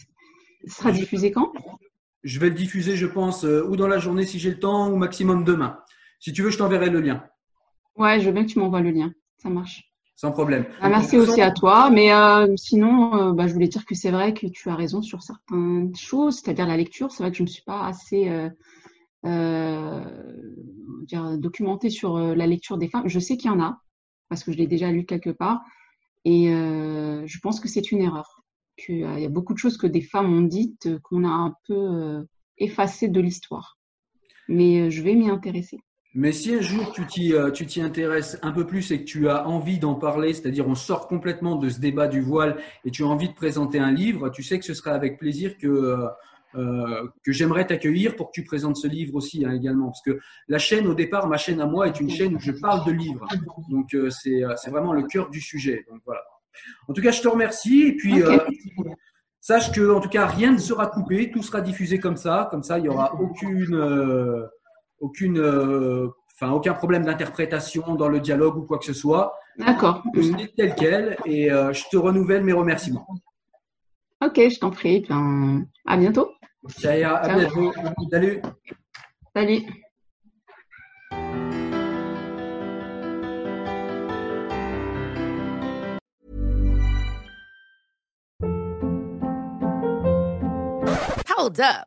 Ce sera diffusé quand? Je vais le diffuser, je pense, euh, ou dans la journée si j'ai le temps, ou maximum demain. Si tu veux, je t'enverrai le lien. Ouais, je veux bien que tu m'envoies le lien. Ça marche. Sans problème. Ah, merci aussi à toi. Mais euh, sinon, euh, bah, je voulais dire que c'est vrai que tu as raison sur certaines choses, c'est-à-dire la lecture. C'est vrai que je ne me suis pas assez dire, documentée sur la lecture des femmes. Je sais qu'il y en a, parce que je l'ai déjà lu quelque part. Et euh, je pense que c'est une erreur. Qu'il y a beaucoup de choses que des femmes ont dites euh, qu'on a un peu euh, effacées de l'histoire. Mais je vais m'y intéresser. Mais si un jour tu t'y, tu t'y intéresses un peu plus et que tu as envie d'en parler, c'est-à-dire on sort complètement de ce débat du voile et tu as envie de présenter un livre, tu sais que ce sera avec plaisir que euh, que j'aimerais t'accueillir pour que tu présentes ce livre aussi hein, également. Parce que la chaîne, au départ, ma chaîne à moi est une chaîne où je parle de livres. Donc, euh, c'est vraiment le cœur du sujet. Donc, voilà. En tout cas, je te remercie. Et puis, okay. euh, sache que, en tout cas, rien ne sera coupé. Tout sera diffusé comme ça. Comme ça, il n'y aura aucune, euh, aucune, enfin, aucun problème d'interprétation dans le dialogue ou quoi que ce soit. D'accord. Tel quel. Et je te renouvelle mes remerciements. Ok, je t'en prie. Bien, à bientôt. Ira, à bientôt. Salut. Salut. Hold up.